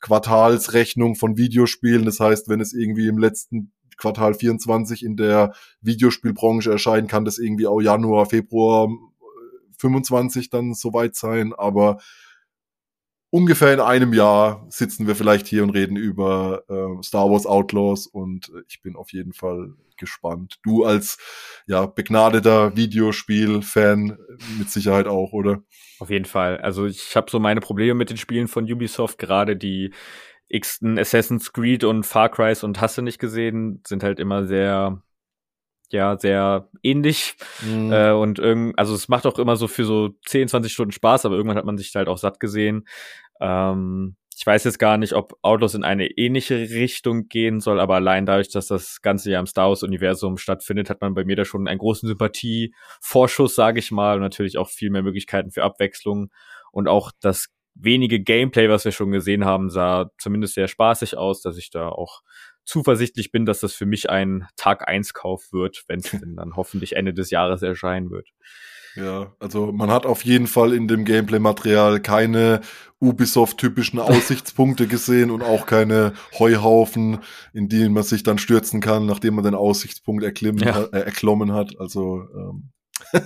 Quartalsrechnung von Videospielen. Das heißt, wenn es irgendwie im letzten Quartal 24 in der Videospielbranche erscheinen, kann das irgendwie auch Januar, Februar 25 äh, dann soweit sein, aber ungefähr in einem Jahr sitzen wir vielleicht hier und reden über äh, Star Wars Outlaws und ich bin auf jeden Fall gespannt. Du als ja begnadeter Videospiel-Fan mit Sicherheit auch, oder? Auf jeden Fall. Also ich habe so meine Probleme mit den Spielen von Ubisoft, gerade die x Assassin's Creed und Far Cry und hast du nicht gesehen, sind halt immer sehr, ja, sehr ähnlich. Mhm. Äh, und irgend, also es macht auch immer so für so 10, 20 Stunden Spaß, aber irgendwann hat man sich halt auch satt gesehen. Ähm, ich Ich weiß jetzt gar nicht, ob Outlaws in eine ähnliche Richtung gehen soll, aber allein dadurch, dass das ganze ja im Star Wars-Universum stattfindet, hat man bei mir da schon einen großen Sympathie-Vorschuss, sage ich mal, und natürlich auch viel mehr Möglichkeiten für Abwechslung. Und auch das wenige Gameplay, was wir schon gesehen haben, sah zumindest sehr spaßig aus, dass ich da auch zuversichtlich bin, dass das für mich ein Tag 1 Kauf wird, wenn es denn dann hoffentlich Ende des Jahres erscheinen wird. Ja, also man hat auf jeden Fall in dem Gameplay-Material keine Ubisoft-typischen Aussichtspunkte gesehen und auch keine Heuhaufen, in denen man sich dann stürzen kann, nachdem man den Aussichtspunkt erklimmen, ja. äh, erklommen hat. Also ähm,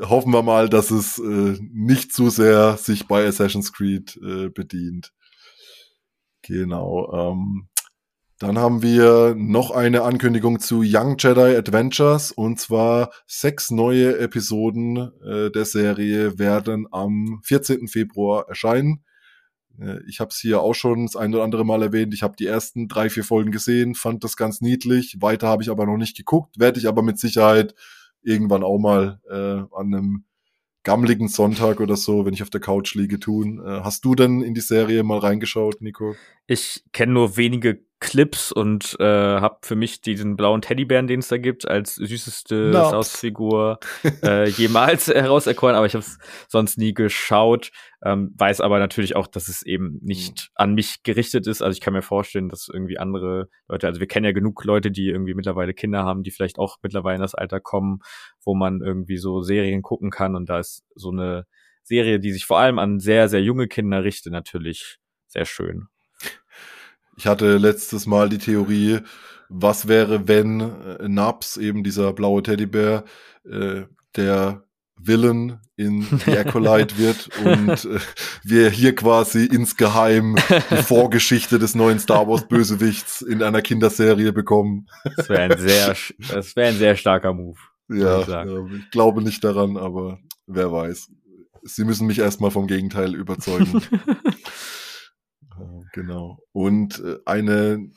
hoffen wir mal, dass es äh, nicht zu sehr sich bei Assassin's Creed äh, bedient. Genau. Ähm, dann haben wir noch eine Ankündigung zu Young Jedi Adventures und zwar sechs neue Episoden äh, der Serie werden am 14. Februar erscheinen. Äh, ich habe es hier auch schon das ein oder andere Mal erwähnt. Ich habe die ersten drei, vier Folgen gesehen, fand das ganz niedlich. Weiter habe ich aber noch nicht geguckt, werde ich aber mit Sicherheit irgendwann auch mal äh, an einem gammeligen Sonntag oder so, wenn ich auf der Couch liege, tun. Äh, hast du denn in die Serie mal reingeschaut, Nico? Ich kenne nur wenige Clips und äh, habe für mich diesen blauen Teddybären, den es da gibt, als süßeste Sausfigur äh, jemals herauserkoren, aber ich habe es sonst nie geschaut. Ähm, weiß aber natürlich auch, dass es eben nicht mhm. an mich gerichtet ist. Also ich kann mir vorstellen, dass irgendwie andere Leute, also wir kennen ja genug Leute, die irgendwie mittlerweile Kinder haben, die vielleicht auch mittlerweile in das Alter kommen, wo man irgendwie so Serien gucken kann und da ist so eine Serie, die sich vor allem an sehr, sehr junge Kinder richtet, natürlich sehr schön. Ich hatte letztes Mal die Theorie, was wäre, wenn äh, Naps, eben dieser blaue Teddybär, äh, der Villain in The Acolyte wird und äh, wir hier quasi insgeheim die Vorgeschichte des neuen Star Wars Bösewichts in einer Kinderserie bekommen. Das wäre ein sehr, das wäre ein sehr starker Move. Ja, ich, ich glaube nicht daran, aber wer weiß. Sie müssen mich erstmal vom Gegenteil überzeugen. Genau. Und äh, eine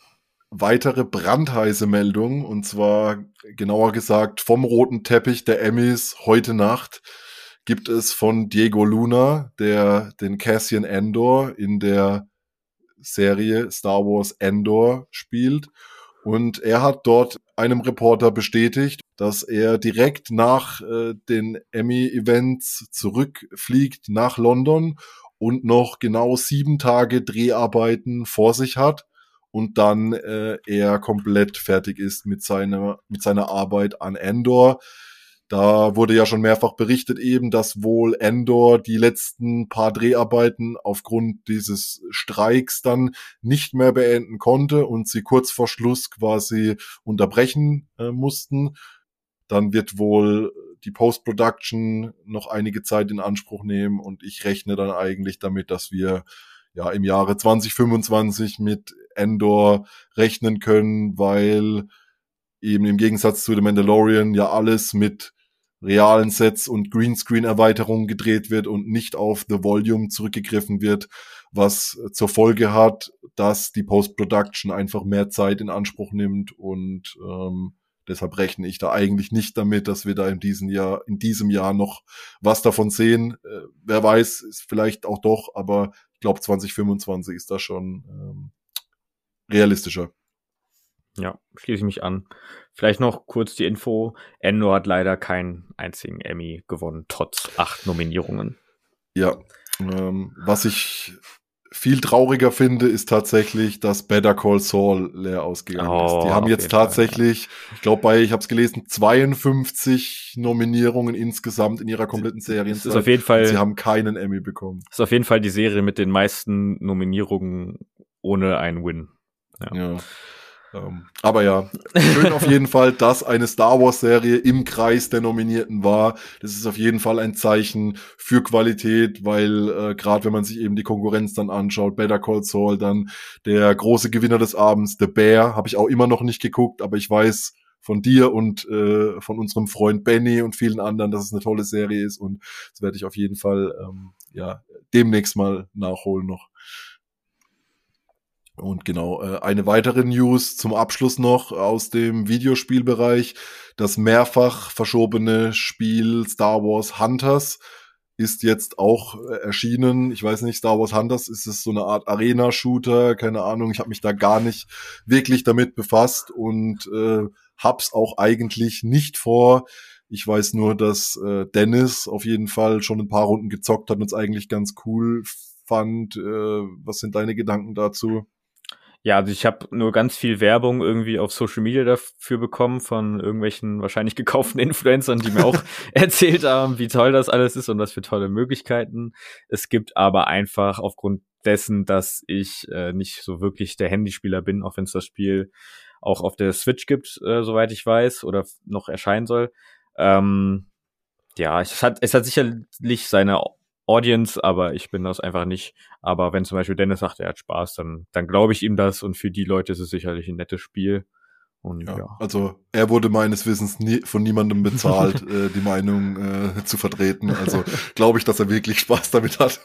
weitere brandheiße Meldung, und zwar genauer gesagt vom roten Teppich der Emmys heute Nacht, gibt es von Diego Luna, der den Cassian Endor in der Serie Star Wars Endor spielt. Und er hat dort einem Reporter bestätigt, dass er direkt nach äh, den Emmy-Events zurückfliegt nach London und noch genau sieben Tage Dreharbeiten vor sich hat und dann äh, er komplett fertig ist mit seiner, mit seiner Arbeit an Endor. Da wurde ja schon mehrfach berichtet eben, dass wohl Endor die letzten paar Dreharbeiten aufgrund dieses Streiks dann nicht mehr beenden konnte und sie kurz vor Schluss quasi unterbrechen äh, mussten. Dann wird wohl die Post-Production noch einige Zeit in Anspruch nehmen und ich rechne dann eigentlich damit, dass wir ja im Jahre 2025 mit Endor rechnen können, weil eben im Gegensatz zu The Mandalorian ja alles mit realen Sets und Greenscreen-Erweiterungen gedreht wird und nicht auf The Volume zurückgegriffen wird, was zur Folge hat, dass die Post-Production einfach mehr Zeit in Anspruch nimmt und ähm, Deshalb rechne ich da eigentlich nicht damit, dass wir da in diesem Jahr, in diesem Jahr noch was davon sehen. Äh, wer weiß, ist vielleicht auch doch, aber ich glaube 2025 ist da schon ähm, realistischer. Ja, schließe ich mich an. Vielleicht noch kurz die Info. Endor hat leider keinen einzigen Emmy gewonnen, trotz acht Nominierungen. Ja, ähm, was ich viel trauriger finde, ist tatsächlich, dass Better Call Saul leer ausgegangen oh, ist. Die oh, haben jetzt tatsächlich, ich glaube bei, ich habe es gelesen, 52 Nominierungen insgesamt in ihrer kompletten Serie. Ist auf jeden Fall. Sie haben keinen Emmy bekommen. Ist auf jeden Fall die Serie mit den meisten Nominierungen ohne einen Win. Ja. ja. Ähm, aber ja, schön auf jeden Fall, dass eine Star Wars-Serie im Kreis der Nominierten war. Das ist auf jeden Fall ein Zeichen für Qualität, weil äh, gerade wenn man sich eben die Konkurrenz dann anschaut, Better Call Saul, dann der große Gewinner des Abends, The Bear, habe ich auch immer noch nicht geguckt, aber ich weiß von dir und äh, von unserem Freund Benny und vielen anderen, dass es eine tolle Serie ist und das werde ich auf jeden Fall ähm, ja demnächst mal nachholen noch. Und genau, äh, eine weitere News zum Abschluss noch aus dem Videospielbereich. Das mehrfach verschobene Spiel Star Wars Hunters ist jetzt auch äh, erschienen. Ich weiß nicht, Star Wars Hunters ist es so eine Art Arena-Shooter, keine Ahnung. Ich habe mich da gar nicht wirklich damit befasst und äh, hab's auch eigentlich nicht vor. Ich weiß nur, dass äh, Dennis auf jeden Fall schon ein paar Runden gezockt hat und es eigentlich ganz cool fand. Äh, was sind deine Gedanken dazu? Ja, also ich habe nur ganz viel Werbung irgendwie auf Social Media dafür bekommen von irgendwelchen wahrscheinlich gekauften Influencern, die mir auch erzählt haben, wie toll das alles ist und was für tolle Möglichkeiten es gibt, aber einfach aufgrund dessen, dass ich äh, nicht so wirklich der Handyspieler bin, auch wenn es das Spiel auch auf der Switch gibt, äh, soweit ich weiß, oder noch erscheinen soll. Ähm, ja, es hat, es hat sicherlich seine Audience, aber ich bin das einfach nicht. Aber wenn zum Beispiel Dennis sagt, er hat Spaß, dann, dann glaube ich ihm das und für die Leute ist es sicherlich ein nettes Spiel. Und, ja, ja. Also er wurde meines Wissens nie, von niemandem bezahlt, äh, die Meinung äh, zu vertreten. Also glaube ich, dass er wirklich Spaß damit hat.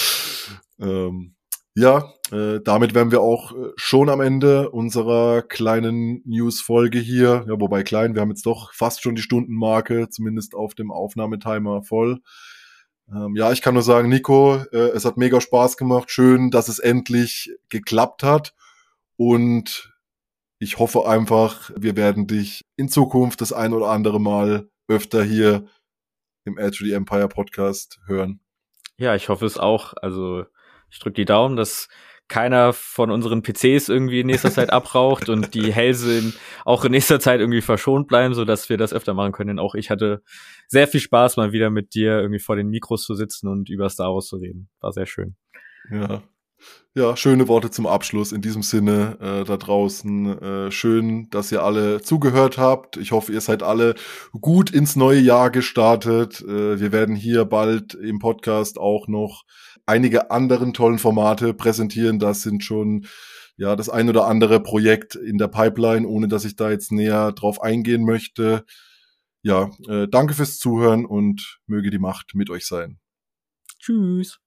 ähm, ja, äh, damit wären wir auch äh, schon am Ende unserer kleinen News-Folge hier. Ja, wobei klein, wir haben jetzt doch fast schon die Stundenmarke, zumindest auf dem Aufnahmetimer voll. Ähm, ja, ich kann nur sagen, Nico, äh, es hat mega Spaß gemacht. Schön, dass es endlich geklappt hat. Und ich hoffe einfach, wir werden dich in Zukunft das ein oder andere Mal öfter hier im Edge of the Empire Podcast hören. Ja, ich hoffe es auch. Also ich drücke die Daumen, dass keiner von unseren PCs irgendwie in nächster Zeit abraucht und die Hälse auch in nächster Zeit irgendwie verschont bleiben, so dass wir das öfter machen können. Denn auch ich hatte sehr viel Spaß, mal wieder mit dir irgendwie vor den Mikros zu sitzen und über Star Wars zu reden. War sehr schön. Ja. Ja, schöne Worte zum Abschluss. In diesem Sinne äh, da draußen äh, schön, dass ihr alle zugehört habt. Ich hoffe, ihr seid alle gut ins neue Jahr gestartet. Äh, wir werden hier bald im Podcast auch noch einige anderen tollen Formate präsentieren. Das sind schon ja das ein oder andere Projekt in der Pipeline, ohne dass ich da jetzt näher drauf eingehen möchte. Ja, äh, danke fürs Zuhören und möge die Macht mit euch sein. Tschüss.